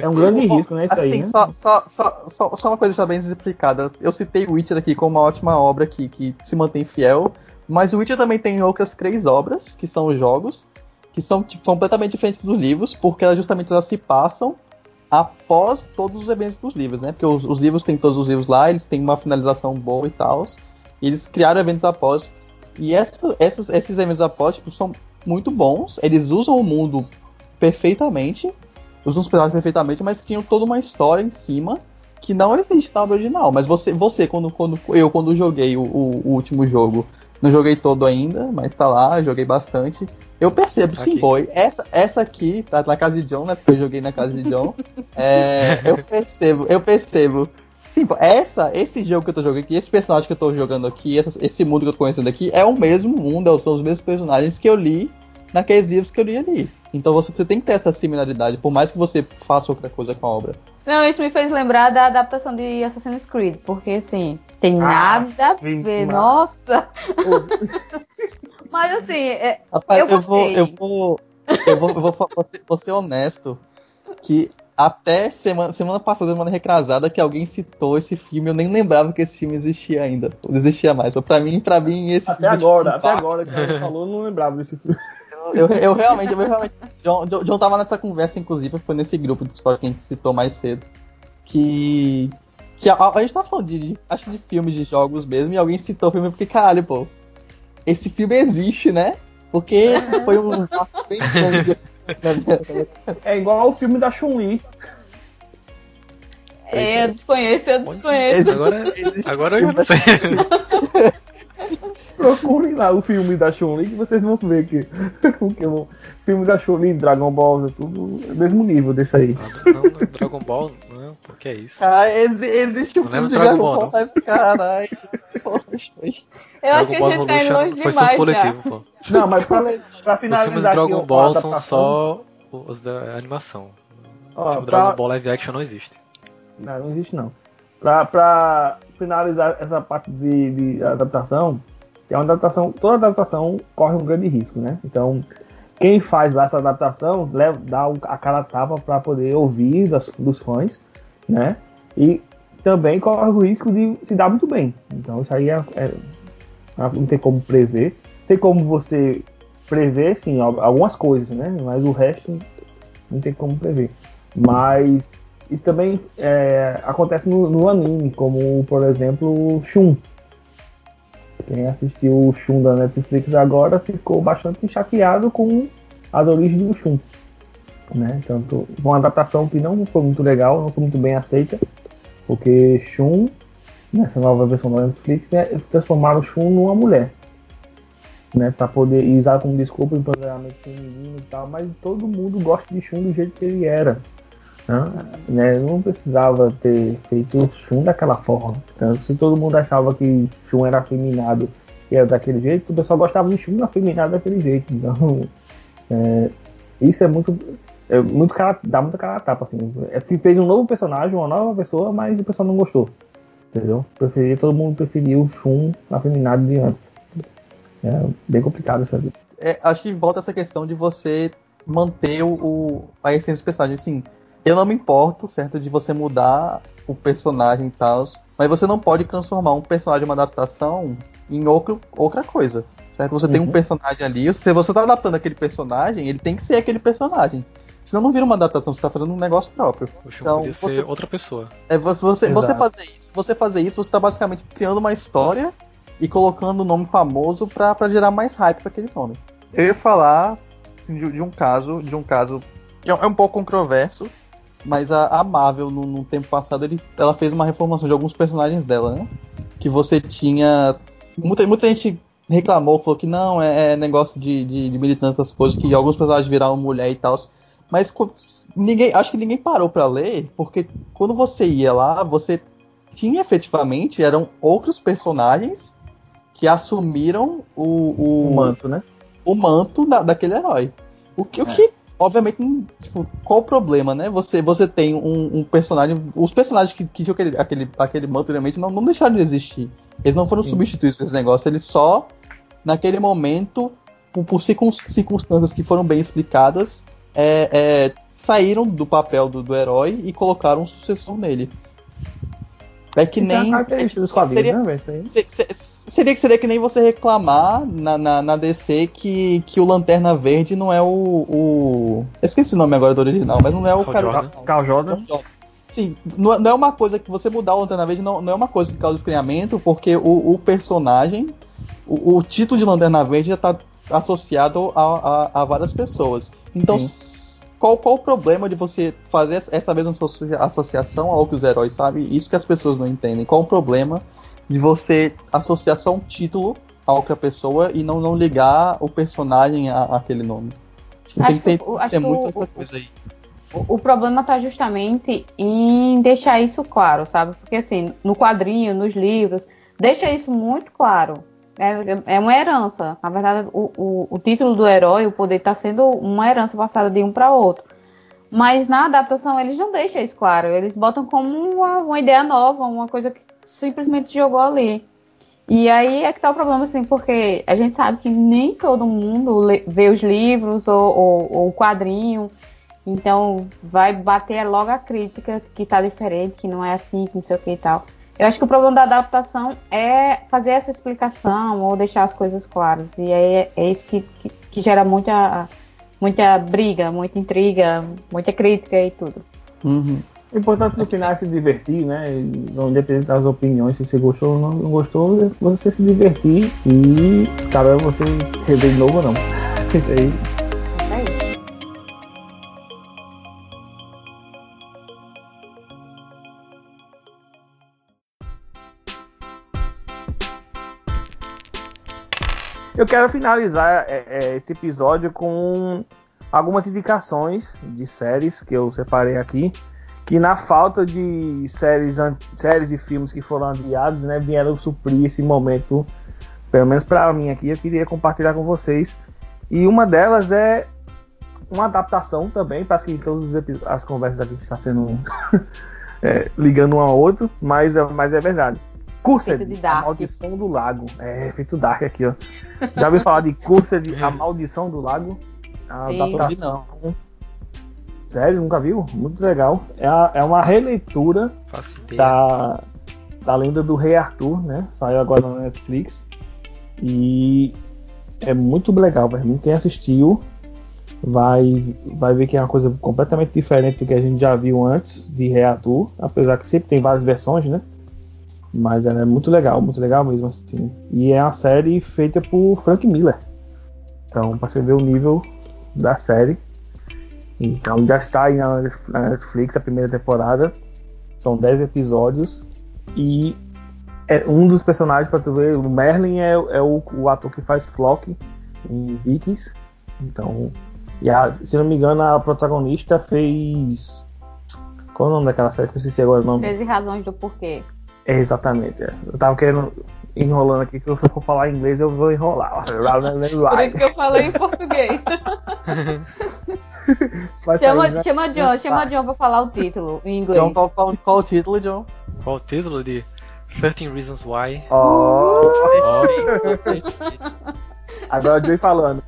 É um grande Bom, risco, né? Isso assim, aí. Né? só, só, só, só, uma coisa já bem explicada. Eu citei o Witcher aqui como uma ótima obra que, que se mantém fiel, mas o Witcher também tem outras três obras, que são os jogos, que são tipo, completamente diferentes dos livros, porque elas justamente elas se passam após todos os eventos dos livros, né? Porque os, os livros têm todos os livros lá, eles têm uma finalização boa e tal. E eles criaram eventos após. E essa, essas, esses eventos após tipo, são muito bons. Eles usam o mundo perfeitamente, usam os personagens perfeitamente, mas tinham toda uma história em cima que não existe na obra original. Mas você, você quando, quando eu quando joguei o, o- o último jogo Não joguei todo ainda, mas tá lá, joguei bastante. Eu percebo, sim, Aqui. boy. Essa, essa aqui, tá na casa de John, né? Porque eu joguei na casa de John. É, eu percebo, eu percebo. Sim, essa, esse jogo que eu tô jogando aqui, esse personagem que eu tô jogando aqui, essa- esse mundo que eu tô conhecendo aqui, é o mesmo mundo, são os mesmos personagens que eu li naqueles livros que eu li ali. Então você, você tem que ter essa similaridade, por mais que você faça outra coisa com a obra. Não, isso me fez lembrar da adaptação de Assassin's Creed, porque assim, tem Ah, nada a ver, mas- nossa. Mas assim, é, Rapaz, Eu eu, vou, eu vou. Eu vou, eu vou, vou ser, vou ser honesto que até semana, semana passada, semana retrasada, que alguém citou esse filme, eu nem lembrava que esse filme existia ainda. Não existia mais. Mas pra mim, pra mim, esse Até filme. agora, tipo, até agora que ela falou, eu não lembrava desse filme. Eu, eu realmente, eu realmente. John, John, John tava nessa conversa, inclusive, foi nesse grupo do Discord que a gente citou mais cedo. Que. Que a, a gente tava falando de, acho que de filmes de jogos mesmo, e alguém citou o filme, eu fiquei, caralho, pô. Esse filme existe, né? Porque foi um passo bem grande. É igual ao filme da Chun-Li. é, eu desconheço, eu desconheço. Agora, agora eu não sei. Procurem lá o filme da Chun-Li que vocês vão ver que, que o filme da Chun-Li, Dragon Ball, é tudo é mesmo nível desse aí. Não, não, Dragon Ball, não, pô, que é isso? Ah, exi- existe um Não filme de do Dragon Dragon Ball, Ball? Caralho. Poxa. Eu acho que a Dragon gente Ball tá indo longe foi demais surto já. coletivo, pô. Não, mas pra, pra Os finalizar filmes de aqui Dragon a Ball são só os da animação. ó, o filme pra- Dragon Ball live action não existe. Não, não existe não. Pra, pra finalizar essa parte de, de adaptação, é uma adaptação, toda adaptação corre um grande risco, né? Então, quem faz essa adaptação leva, dá a cara a tapa para poder ouvir das, dos fãs, né? E também corre o risco de se dar muito bem. Então, isso aí é, é- não tem como prever. Tem como você prever, sim, al- algumas coisas, né? Mas o resto não tem como prever. Mas isso também é, acontece no, no anime, como por exemplo Shun. Quem assistiu o Shun da Netflix agora ficou bastante chateado com as origens do Shun. Né? Tanto uma adaptação que não foi muito legal, não foi muito bem aceita, porque Shun, nessa nova versão da Netflix, né, transformaram Shun numa mulher. Né, para poder usar como desculpa empoderamento feminino e tal, mas todo mundo gosta de Shun do jeito que ele era né? Não precisava ter feito o Shun daquela forma. Então, se todo mundo achava que Shun era afeminado e era daquele jeito, o pessoal gostava de Shun afeminado daquele jeito. Então, é, isso é muito. É muito cara, dá muita cara a tapa, assim. É, fez um novo personagem, uma nova pessoa, mas o pessoal não gostou. Entendeu? Preferia, todo mundo preferiu o Shun afeminado de antes. É bem complicado essa. É, acho que volta essa questão de você manter o- a essência do personagem. Assim, eu não me importo, certo, de você mudar o personagem e tal, mas você não pode transformar um personagem, uma adaptação, em outro, outra coisa. Certo? Você tem um Uhum. personagem ali, se você tá adaptando aquele personagem, ele tem que ser aquele personagem. Senão não vira uma adaptação, você tá fazendo um negócio próprio. O Shun Então, podia você- ser outra pessoa. É você, você, fazer isso. Você fazer isso, você tá basicamente criando uma história e colocando um nome famoso pra, pra gerar mais hype pra aquele nome. Eu ia falar assim, de, de um caso, de um caso que é, é um pouco controverso, mas a, a Marvel, no, no tempo passado, ele, ela fez uma reformulação de alguns personagens dela, né? Que você tinha. Muita, muita gente reclamou, falou que não, é, é negócio de, de, de militância, essas coisas, que alguns personagens viraram mulher e tal. Mas ninguém, acho que ninguém parou pra ler, porque quando você ia lá, você tinha efetivamente, eram outros personagens que assumiram o, o, O manto, né? o manto da- daquele herói. O que, o que obviamente, tipo, qual o problema, né? Você, você tem um, um personagem. Os personagens que, que tinham aquele, aquele, aquele manto realmente não, não deixaram de existir. Eles não foram Sim. substituídos por esse negócio, eles só, naquele momento, por, por circun- circunstâncias que foram bem explicadas, é, é, saíram do papel do, do herói e colocaram um sucessor nele. É que é uma nem. característica dos quadrinhos, seria- né, Seria, seria que nem você reclamar na, na, na DC que, que o Lanterna Verde não é o, o. Eu esqueci o nome agora do original, mas não é o cara. Jordan. Cal Jordan. Sim, não é- não é uma coisa que você mudar o Lanterna Verde, não, não é uma coisa que causa estranhamento, porque o, o personagem, o, o título de Lanterna Verde já está associado a, a, a várias pessoas. Então, Sim. Qual, qual o problema de você fazer essa mesma associa- associação ao que os heróis sabem? Isso que as pessoas não entendem. Qual o problema de você associar só um título a outra pessoa e não, não ligar o personagem a, àquele nome. Acho tem, que tem, tem muito o- essa coisa aí. O, o problema tá justamente em deixar isso claro, sabe? Porque assim, no quadrinho, nos livros, deixa isso muito claro. É, é uma herança. Na verdade, o, o, o título do herói, o poder, tá sendo uma herança passada de um para outro. Mas na adaptação eles não deixam isso claro. Eles botam como uma, uma ideia nova, uma coisa que simplesmente jogou ali. E aí é que tá o problema, assim, porque a gente sabe que nem todo mundo vê os livros ou, ou, ou o quadrinho. Então vai bater logo a crítica que tá diferente, que não é assim, que não sei o que e tal. Eu acho que o problema da adaptação é fazer essa explicação ou deixar as coisas claras. E aí é, é isso que, que, que gera muita, muita briga, muita intriga, muita crítica e tudo. Uhum. O importante no final é se divertir, né? E, Independente das opiniões, se você gostou ou não, não gostou, você se divertir e cabe a você rever de novo ou não. Isso aí. Eu quero finalizar é, é, esse episódio com algumas indicações de séries que eu separei aqui. Que na falta de séries, séries e filmes que foram adiados, né, vieram suprir esse momento, pelo menos para mim aqui, eu queria compartilhar com vocês. E uma delas é uma adaptação também, parece que todas as conversas aqui estão sendo é, ligando um ao outro, mas, é- mas é verdade. Cursed, a maldição do lago. É, feito Dark aqui, ó. Já ouviu falar de Cursed, a maldição do lago? A Sim. adaptação. Sério, nunca viu? Muito legal. É, a- é uma releitura da, da lenda do Rei Arthur, né? Saiu agora na Netflix. E é muito legal, velho. Quem assistiu vai, vai ver que é uma coisa completamente diferente do que a gente já viu antes de Rei Arthur. Apesar que sempre tem várias versões, né? Mas é muito legal, muito legal mesmo, assim. E é uma série feita por Frank Miller. Então, pra você ver o nível da série. Então, já está aí na Netflix a primeira temporada. São 10 episódios. E é um dos personagens, pra tu ver, o Merlin é, é o, o ator que faz Flock em Vikings. Então, e a- se não me engano, a protagonista fez. Qual é o nome daquela série que eu esqueci agora o nome? 13 razões do porquê. É, exatamente. é. Eu tava querendo enrolando aqui, que se eu for falar inglês eu vou enrolar. Por isso que eu falei em português. Vai chama, sair, né? chama John, chama John pra falar o título em inglês. John, qual, qual, qual o título, John? Qual o título de 13 Reasons Why? Ó, agora eu Joey falando.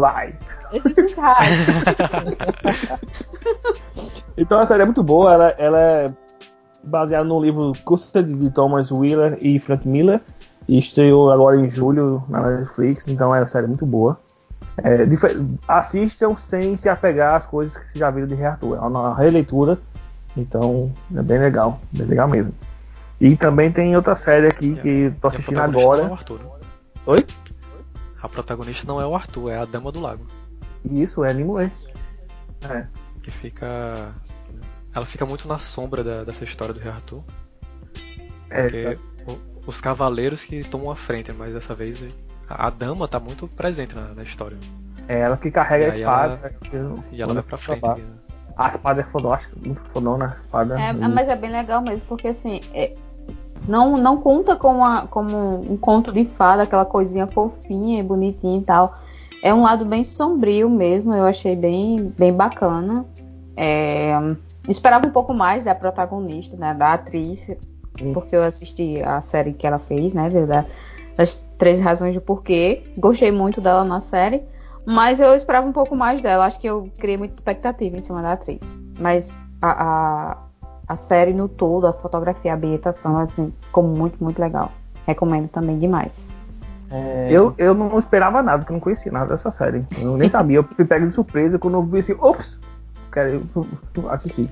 Vai. Esse is hard. Então a série é muito boa, ela, ela é baseada no livro Custody de Thomas Wheeler e Frank Miller. E estreou agora em julho na Netflix, então é uma série muito boa. É, assistam sem se apegar às coisas que já viram de Rei Arthur. É uma releitura, então é bem legal, bem legal mesmo. E também tem outra série aqui que tô a assistindo é agora. o Arthur, né? Oi? A protagonista não é o Arthur, é a Dama do Lago. Isso, é Nimue. É. Que fica. Ela fica muito na sombra da- dessa história do Rei Arthur. É, Porque o- os cavaleiros que tomam a frente, mas dessa vez a, a dama tá muito presente na, na história. é ela que carrega E a espada. que E ela vai pra frente. né? A espada é fodástica, muito fodona a espada. É, E- mas é bem legal mesmo, porque assim, é- não, não conta com a- como um conto de fada, aquela coisinha fofinha e bonitinha e tal. É um lado bem sombrio mesmo, eu achei bem, bem bacana. É, esperava um pouco mais da protagonista, né, da atriz, Hum. porque eu assisti a série que ela fez, né, da- das 13 razões do porquê. Gostei muito dela na série, mas eu esperava um pouco mais dela. Acho que eu criei muita expectativa em cima da atriz. Mas a, a, a série no todo, a fotografia, a ambientação, assim, ficou muito, muito legal. Recomendo também demais. É, Eu, eu não esperava nada, porque eu não conhecia nada dessa série. Eu nem sabia, eu fui pego de surpresa quando eu vi assim, ops, quero assistir.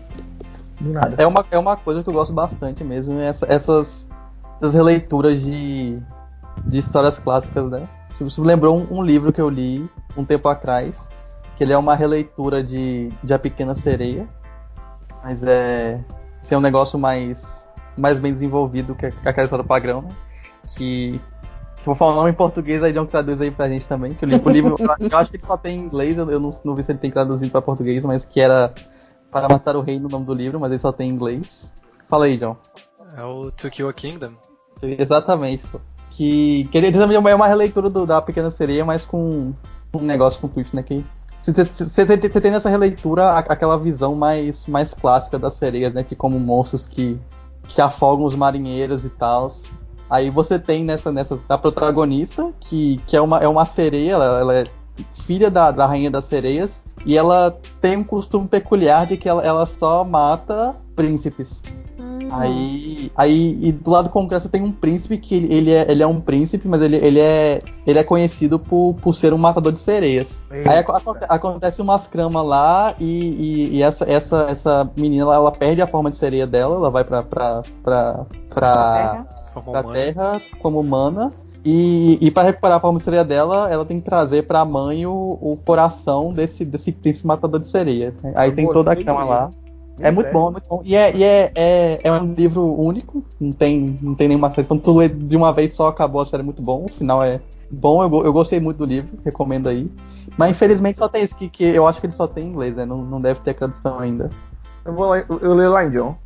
Do nada. É uma, é uma coisa que eu gosto bastante mesmo, essa- essas, essas releituras de, de histórias clássicas, né? Você você lembrou um, um livro que eu li um tempo atrás, que ele é uma releitura de, de A Pequena Sereia, mas é, assim, é um negócio mais, mais bem desenvolvido que, que aquela história padrão, né? Que Vou falar o nome em português, aí John traduz aí pra gente também. Que o livro, o livro eu acho que ele só tem em inglês, eu não, não vi se ele tem traduzido pra português, mas que era Para Matar o Rei no nome do livro, mas ele só tem em inglês. Fala aí, John. É o To Kill a Kingdom. Exatamente, pô. Que, que ele também é uma releitura do, da Pequena Sereia, mas com um negócio com twist, né? Que você tem nessa releitura aquela visão mais, mais clássica das sereias, né? Que como monstros que, que afogam os marinheiros e tal. Aí você tem nessa, nessa a protagonista, que, que é, uma, é uma sereia, ela, ela é filha da, da rainha das sereias, e ela tem um costume peculiar de que ela, ela só mata príncipes. Aí, aí e do lado concreto tem um príncipe que ele, ele, é, ele é um príncipe, mas ele, ele, é, ele é conhecido por, por ser um matador de sereias. Eita. Aí acontece, acontece umas cramas lá e, e, e, essa, essa, essa menina ela, ela, perde a forma de sereia dela, ela vai pra, pra, pra, pra, pra terra como humana. E, e para recuperar a forma de sereia dela, ela tem que trazer pra mãe o, o coração desse, desse príncipe matador de sereia. Aí tem toda a cama lá. É muito bom, é muito bom. E, é, e é, é, é, um livro único, não tem, não tem nenhuma série. Quando tu lê de uma vez só, acabou a série é muito bom. O final é bom, eu, eu gostei muito do livro, recomendo aí. Mas infelizmente só tem isso, que, que eu acho que ele só tem em inglês, né? Não, não deve ter tradução ainda. Eu vou lá, eu leio lá em John.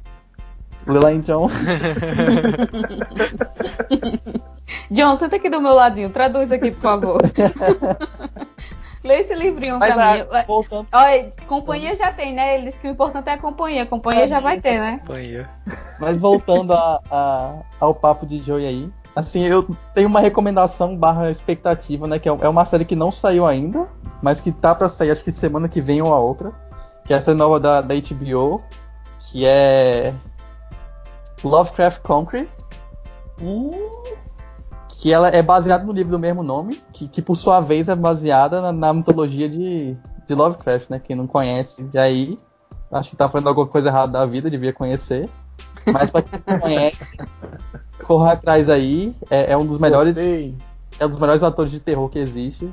Lê lá em John. John, senta aqui do meu ladinho, traduz aqui, por favor. Lê esse livrinho Mas, pra mim. Voltando... Olha, companhia já tem, né? Eles que o importante é a companhia. A companhia já vai ter, né? Companhia. Mas voltando a, a, ao papo de Joey aí. Assim, eu tenho uma recomendação barra expectativa, né? Que é, é uma série que não saiu ainda, mas que tá pra sair, acho que semana que vem ou a outra. Que é essa nova da, da HBO, que é Lovecraft Country. Hum que ela é baseada no livro do mesmo nome, que, que por sua vez é baseada na, na mitologia de, de Lovecraft, né? Quem não conhece, e aí acho que tá fazendo alguma coisa errada da vida, devia conhecer. Mas pra quem não conhece, corra atrás aí, é, é um dos melhores. Gostei. É um dos melhores atores de terror que existe.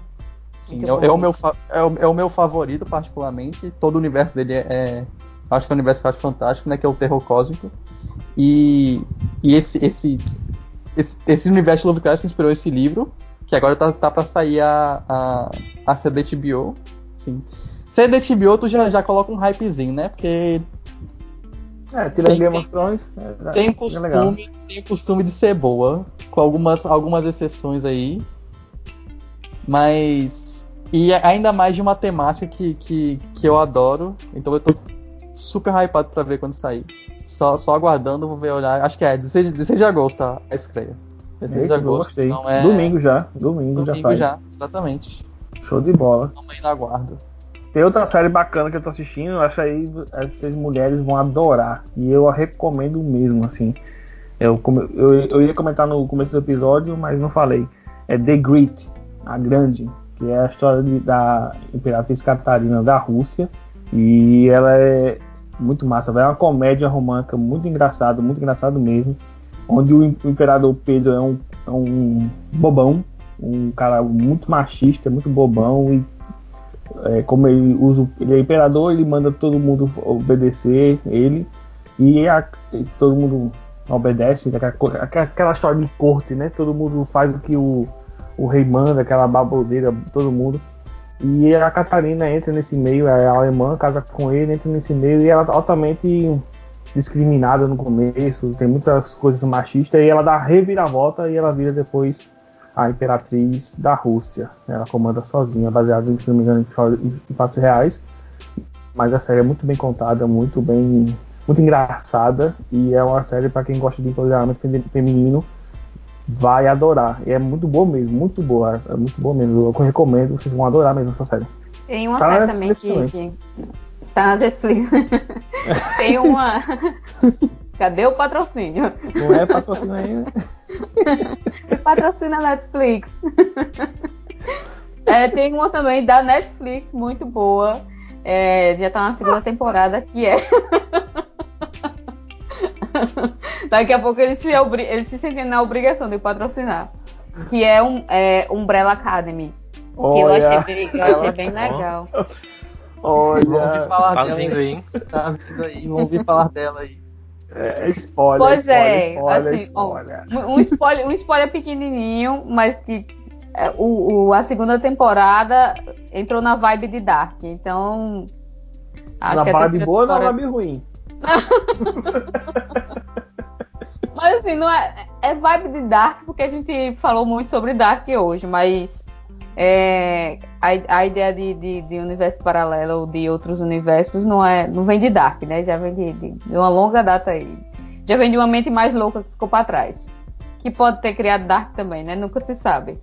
Sim, é, é, o meu, é, o, é o meu favorito, particularmente. Todo o universo dele é, é. Acho que é um universo que eu acho fantástico, né? Que é o terror cósmico. E, e esse, esse esse, esse universo de Lovecraft inspirou esse livro, que agora tá, tá pra sair a, a, a ser da HBO. Sim. Ser da HBO, tu já, já coloca um hypezinho, né? Porque. É, tira Game of Thrones. É, tem, é costume, tem costume de ser boa, com algumas, algumas exceções aí. Mas. E ainda mais de uma temática que, que, que eu adoro. Então eu tô super hypado pra ver quando sair. Só, só aguardando, vou ver olhar. Acho que é 16, 16 de agosto tá, a estreia. 16 de agosto. Gostei. Não é... Domingo já. Domingo, Domingo já sai. já, exatamente. Show de bola. Também na aguardo. Tem outra série bacana que eu tô assistindo, acho aí essas mulheres vão adorar. E eu a recomendo mesmo, assim. Eu, eu, eu ia comentar no começo do episódio, mas não falei. É The Great, a Grande, que é a história de, da Imperatriz Catarina da Rússia. E ela é muito massa, É uma comédia romântica muito engraçado, muito engraçado mesmo. Onde o imperador Pedro é um, é um bobão, um cara muito machista, muito bobão e é, como ele usa, ele é imperador, ele manda todo mundo obedecer ele e, a, e todo mundo obedece, aquela, aquela, história de corte, né? Todo mundo faz o que o, o rei manda, aquela baboseira, todo mundo. E a Catarina entra nesse meio, é alemã, casa com ele, entra nesse meio e ela é altamente discriminada no começo, tem muitas coisas machistas, e ela dá reviravolta e ela vira depois a imperatriz da Rússia. Ela comanda sozinha, baseada, se não me engano, em fatos reais. Mas a série é muito bem contada, muito bem. muito engraçada, e é uma série para quem gosta de empoderamento feminino vai adorar. E é muito boa mesmo, muito boa. É muito boa mesmo. Eu recomendo, vocês vão adorar mesmo essa série. Tem uma tá série também que, que, Tá na Netflix. Tem uma. Cadê o patrocínio? Não é patrocínio ainda. Patrocina Netflix. É, tem uma também da Netflix, muito boa. É, já tá na segunda temporada, que é. Daqui a pouco eles se, eles se sentem na obrigação de patrocinar. Que é um é Umbrella Academy. Que eu achei bem, eu achei bem legal. Olha, vamos ouvir falar tá dela vindo aí. Tá vindo aí, vamos ouvir falar dela aí. É, spoiler. Pois spoiler, é, spoiler, assim, spoiler. Um spoiler, um spoiler pequenininho, mas que é, o, o- a segunda temporada entrou na vibe de Dark. Então. Na vibe boa ou na vibe ruim? Mas assim, não é, é vibe de Dark porque a gente falou muito sobre Dark hoje, mas é, a, a ideia de, de, de universo paralelo ou de outros universos não, é, não vem de Dark, né? Já vem de, de, de uma longa data aí. Já vem de uma mente mais louca que ficou pra trás. Que pode ter criado Dark também, né? Nunca se sabe.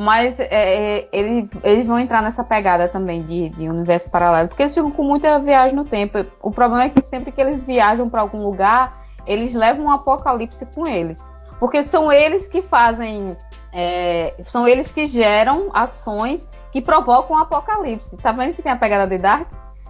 Mas é, é, ele- eles vão entrar nessa pegada também de, de universo paralelo, porque eles ficam com muita viagem no tempo. O problema é que sempre que eles viajam pra algum lugar, eles levam um apocalipse com eles. Porque são eles que fazem. é, são eles que geram ações que provocam o apocalipse. Tá vendo que tem a pegada de Dark?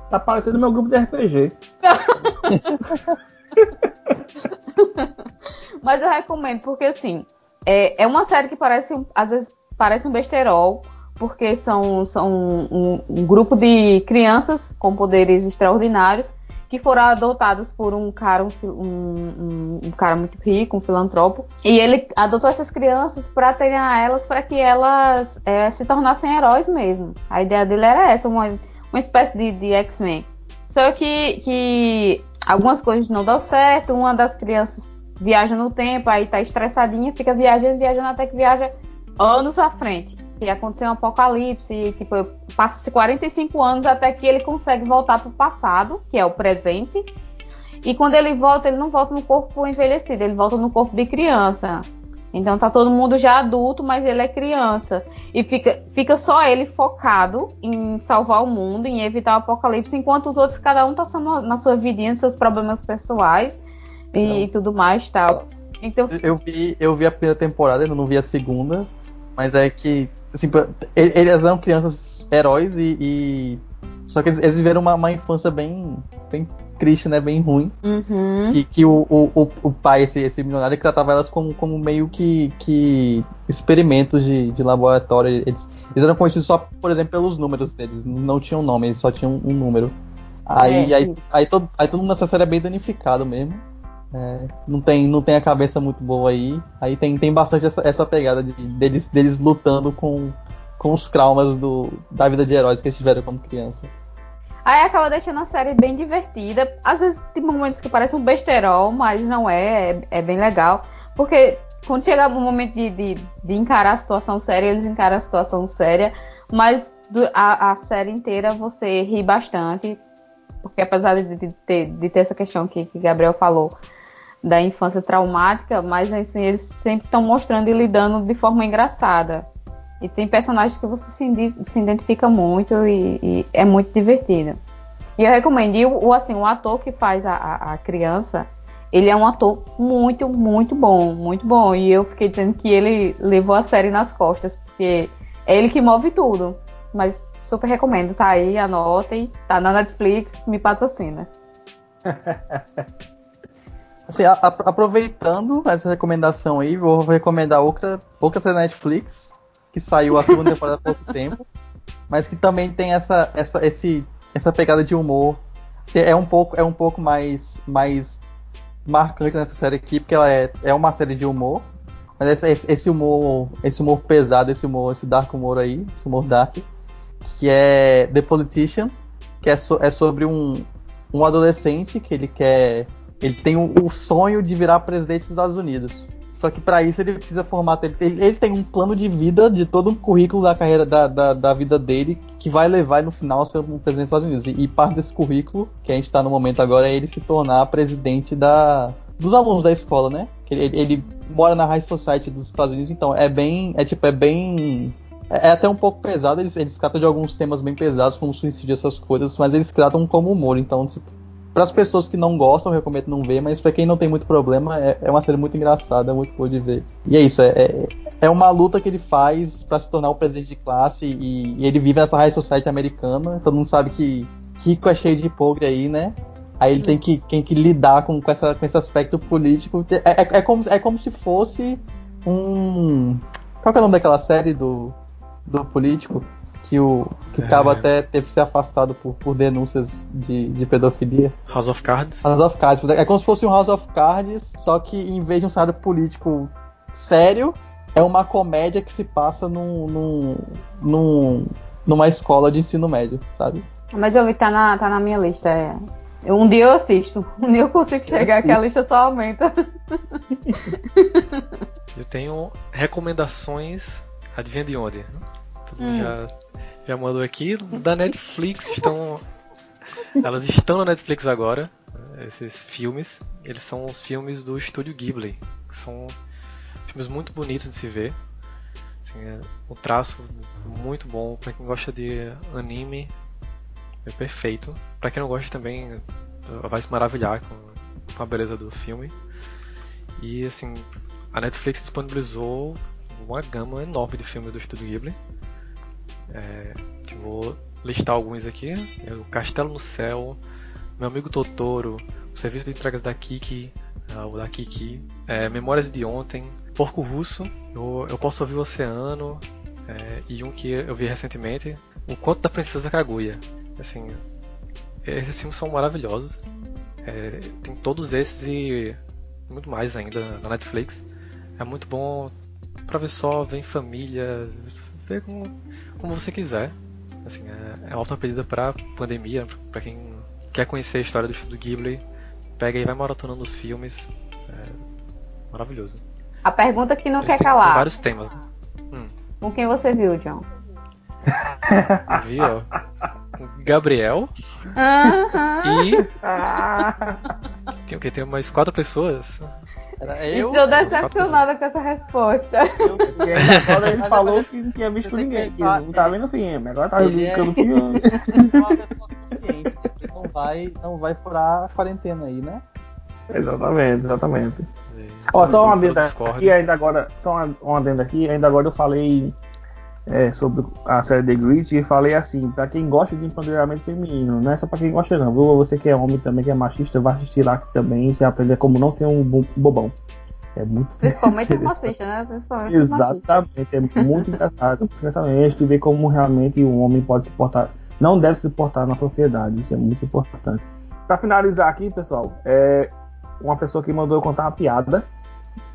Tá parecendo meu grupo de RPG. Mas eu recomendo, porque assim, é, é uma série que parece, um- às vezes, parece um besterol, porque são, são um, um grupo de crianças com poderes extraordinários que foram adotados por um cara, um- um cara muito rico, um filantropo. E ele adotou essas crianças para treinar elas para que elas é, se tornassem heróis mesmo. A ideia dele era essa, uma, uma espécie de, de X-Men. Só que, que algumas coisas não dão certo, uma das crianças viaja no tempo, aí tá estressadinha, fica viajando, viajando até que viaja anos à frente. E aconteceu um apocalipse, e, tipo, passa-se 45 anos até que ele consegue voltar pro passado, que é o presente. E quando ele volta, ele não volta no corpo envelhecido, ele volta no corpo de criança. Então tá todo mundo já adulto, mas ele é criança. E fica, fica só ele focado em salvar o mundo, em evitar o apocalipse, enquanto os outros, cada um tá só na na sua vidinha, nos seus problemas pessoais e, tudo mais tal. Então, Eu vi, eu vi a primeira temporada, ainda não vi a segunda, mas é que, assim, e- eles eram crianças heróis e. e- só que eles, eles viveram uma, uma infância bem, bem triste, né? Bem ruim. uhum, Que, que o, o, o, pai, esse, esse milionário, tratava elas como, como meio que, que experimentos de, de laboratório. Eles, eles eram conhecidos só, por exemplo, pelos números deles. Não tinham nome, eles só tinham um número. Aí, É, aí, aí, todo, aí todo mundo nessa série é bem danificado mesmo. É, não, tem, não tem a cabeça muito boa aí. Aí tem, tem bastante essa, essa pegada de, deles, deles lutando com, com os traumas do, da vida de heróis que eles tiveram quando criança. Aí acaba deixando a série bem divertida. Às vezes tem momentos que parece um besterol, mas não é, é, é bem legal. Porque quando chega o momento de, de, de encarar a situação séria, eles encaram a situação séria, mas du- a, a série inteira você ri bastante. Porque apesar de, de ter essa questão que, que Gabriel falou da infância traumática, mas assim, eles sempre estão mostrando e lidando de forma engraçada. E tem personagens que você se, se identifica muito e, e é muito divertido. E eu recomendo. O, assim, o ator que faz a, a, a criança, ele é um ator muito, muito bom, muito bom. E eu fiquei dizendo que ele levou a série nas costas, porque é ele que move tudo. Mas super recomendo, tá aí, anotem, tá na Netflix, me patrocina. Assim, a- a- aproveitando essa recomendação aí, vou recomendar outra, outra da Netflix, que saiu a segunda temporada há pouco tempo, mas que também tem essa, essa, esse, essa pegada de humor. Assim, é um pouco, é um pouco mais, mais marcante nessa série aqui, porque ela é, é uma série de humor, mas esse, esse- esse humor, esse humor pesado, esse humor, esse dark humor aí, esse humor dark, que é The Politician, que é, so- é sobre um, um adolescente que ele quer ele tem o, o sonho de virar presidente dos Estados Unidos. Só que para isso ele precisa formar. Ele, ele- tem um plano de vida de todo um currículo da carreira da, da, da vida dele que vai levar no final a ser um presidente dos Estados Unidos. E, e parte desse currículo, que a gente tá no momento agora, é ele se tornar presidente da, dos alunos da escola, né? Ele, ele mora na High Society dos Estados Unidos, então é bem. É tipo, é bem. É é até um pouco pesado, eles, eles tratam de alguns temas bem pesados, como suicídio, essas coisas, mas eles tratam como humor, então, tipo, para as pessoas que não gostam, eu recomendo não ver, mas para quem não tem muito problema, é, é uma série muito engraçada, é muito boa de ver. E é isso, é, é, é uma luta que ele faz para se tornar o presidente de classe e, e ele vive nessa high society americana. Todo mundo sabe que rico é cheio de pobre aí, né? Aí ele tem que, tem que lidar com, com, essa, com esse aspecto político. É, é, é como, é como se fosse um. Qual que é o nome daquela série do, do político? Que o, que É. cabo até teve que ser afastado por, por denúncias de, de pedofilia. House of Cards. House of Cards. É como se fosse um House of Cards, só que em vez de um cenário político sério, é uma comédia que se passa num, num, num- numa escola de ensino médio, sabe? Mas eu vi que tá na, tá na minha lista. É. Eu- Um dia eu assisto. Um dia eu consigo chegar que a lista só aumenta. Eu tenho recomendações, adivinha de onde? Todo mundo Hum. já, já mandou aqui, da Netflix, estão... Elas estão na Netflix agora, esses filmes. Eles são os filmes do estúdio Ghibli, que são filmes muito bonitos de se ver. Assim, é um traço muito bom, pra quem gosta de anime, é perfeito. Pra quem não gosta também, vai se maravilhar com, com a beleza do filme. E assim, a Netflix disponibilizou uma gama enorme de filmes do Estúdio Ghibli. É, vou listar alguns aqui. É o Castelo no Céu, Meu Amigo Totoro, o Serviço de Entregas da Kiki, ah, o da Kiki, é, Memórias de Ontem, Porco Russo, eu, eu Posso Ouvir o Oceano, é, e um que eu vi recentemente, O Conto da Princesa Kaguya. Assim, esses filmes são maravilhosos. É, tem todos esses e muito mais ainda na Netflix. É muito bom pra ver só, ver em família, ver como, como você quiser. Assim, é, é uma ótima pedida pra pandemia, pra quem quer conhecer a história do Estúdio Ghibli. Pega e vai maratonando os filmes. É maravilhoso. A pergunta que não Eles quer têm, calar. vários temas. Com quem você viu, John? Vi, ó. Gabriel Aham. e. Ah, Tem o quê? Tem mais quatro pessoas? Era eu. Estou decepcionada com essa resposta. e aí agora ele falou que não tinha visto ninguém. que não tá ele- vendo o filme. Agora tá é- brincando o filme. uma pessoa consciente. Você não vai, não vai furar a quarentena aí, né? Exatamente, exatamente. É, Ó, só uma adenda aqui, ainda agora, só uma, uma adenda aqui, ainda agora eu falei é, sobre a série The Grit e falei assim, pra quem gosta de empoderamento feminino, não é só pra quem gosta não, viu? Você que é homem também, que é machista, vai assistir lá também e você aprender como não ser um bo- bobão. É muito Principalmente o machista, né? Principalmente. Exatamente, é muito engraçado. Engraçado ver como realmente um homem pode se portar, não deve se portar na sociedade, isso é muito importante. Pra finalizar aqui, pessoal, é uma pessoa que mandou eu contar uma piada.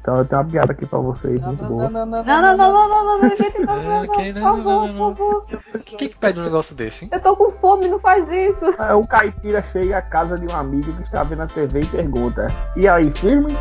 Então eu tenho uma piada aqui pra vocês, Não, muito não, boa. não, não, Não, não, não, não, não, não, não, não, não. Quem que pede um negócio desse, hein? Eu tô com fome, não faz isso. É, O caipira chega à casa de um amigo que está vendo a TV e pergunta: E aí, firme?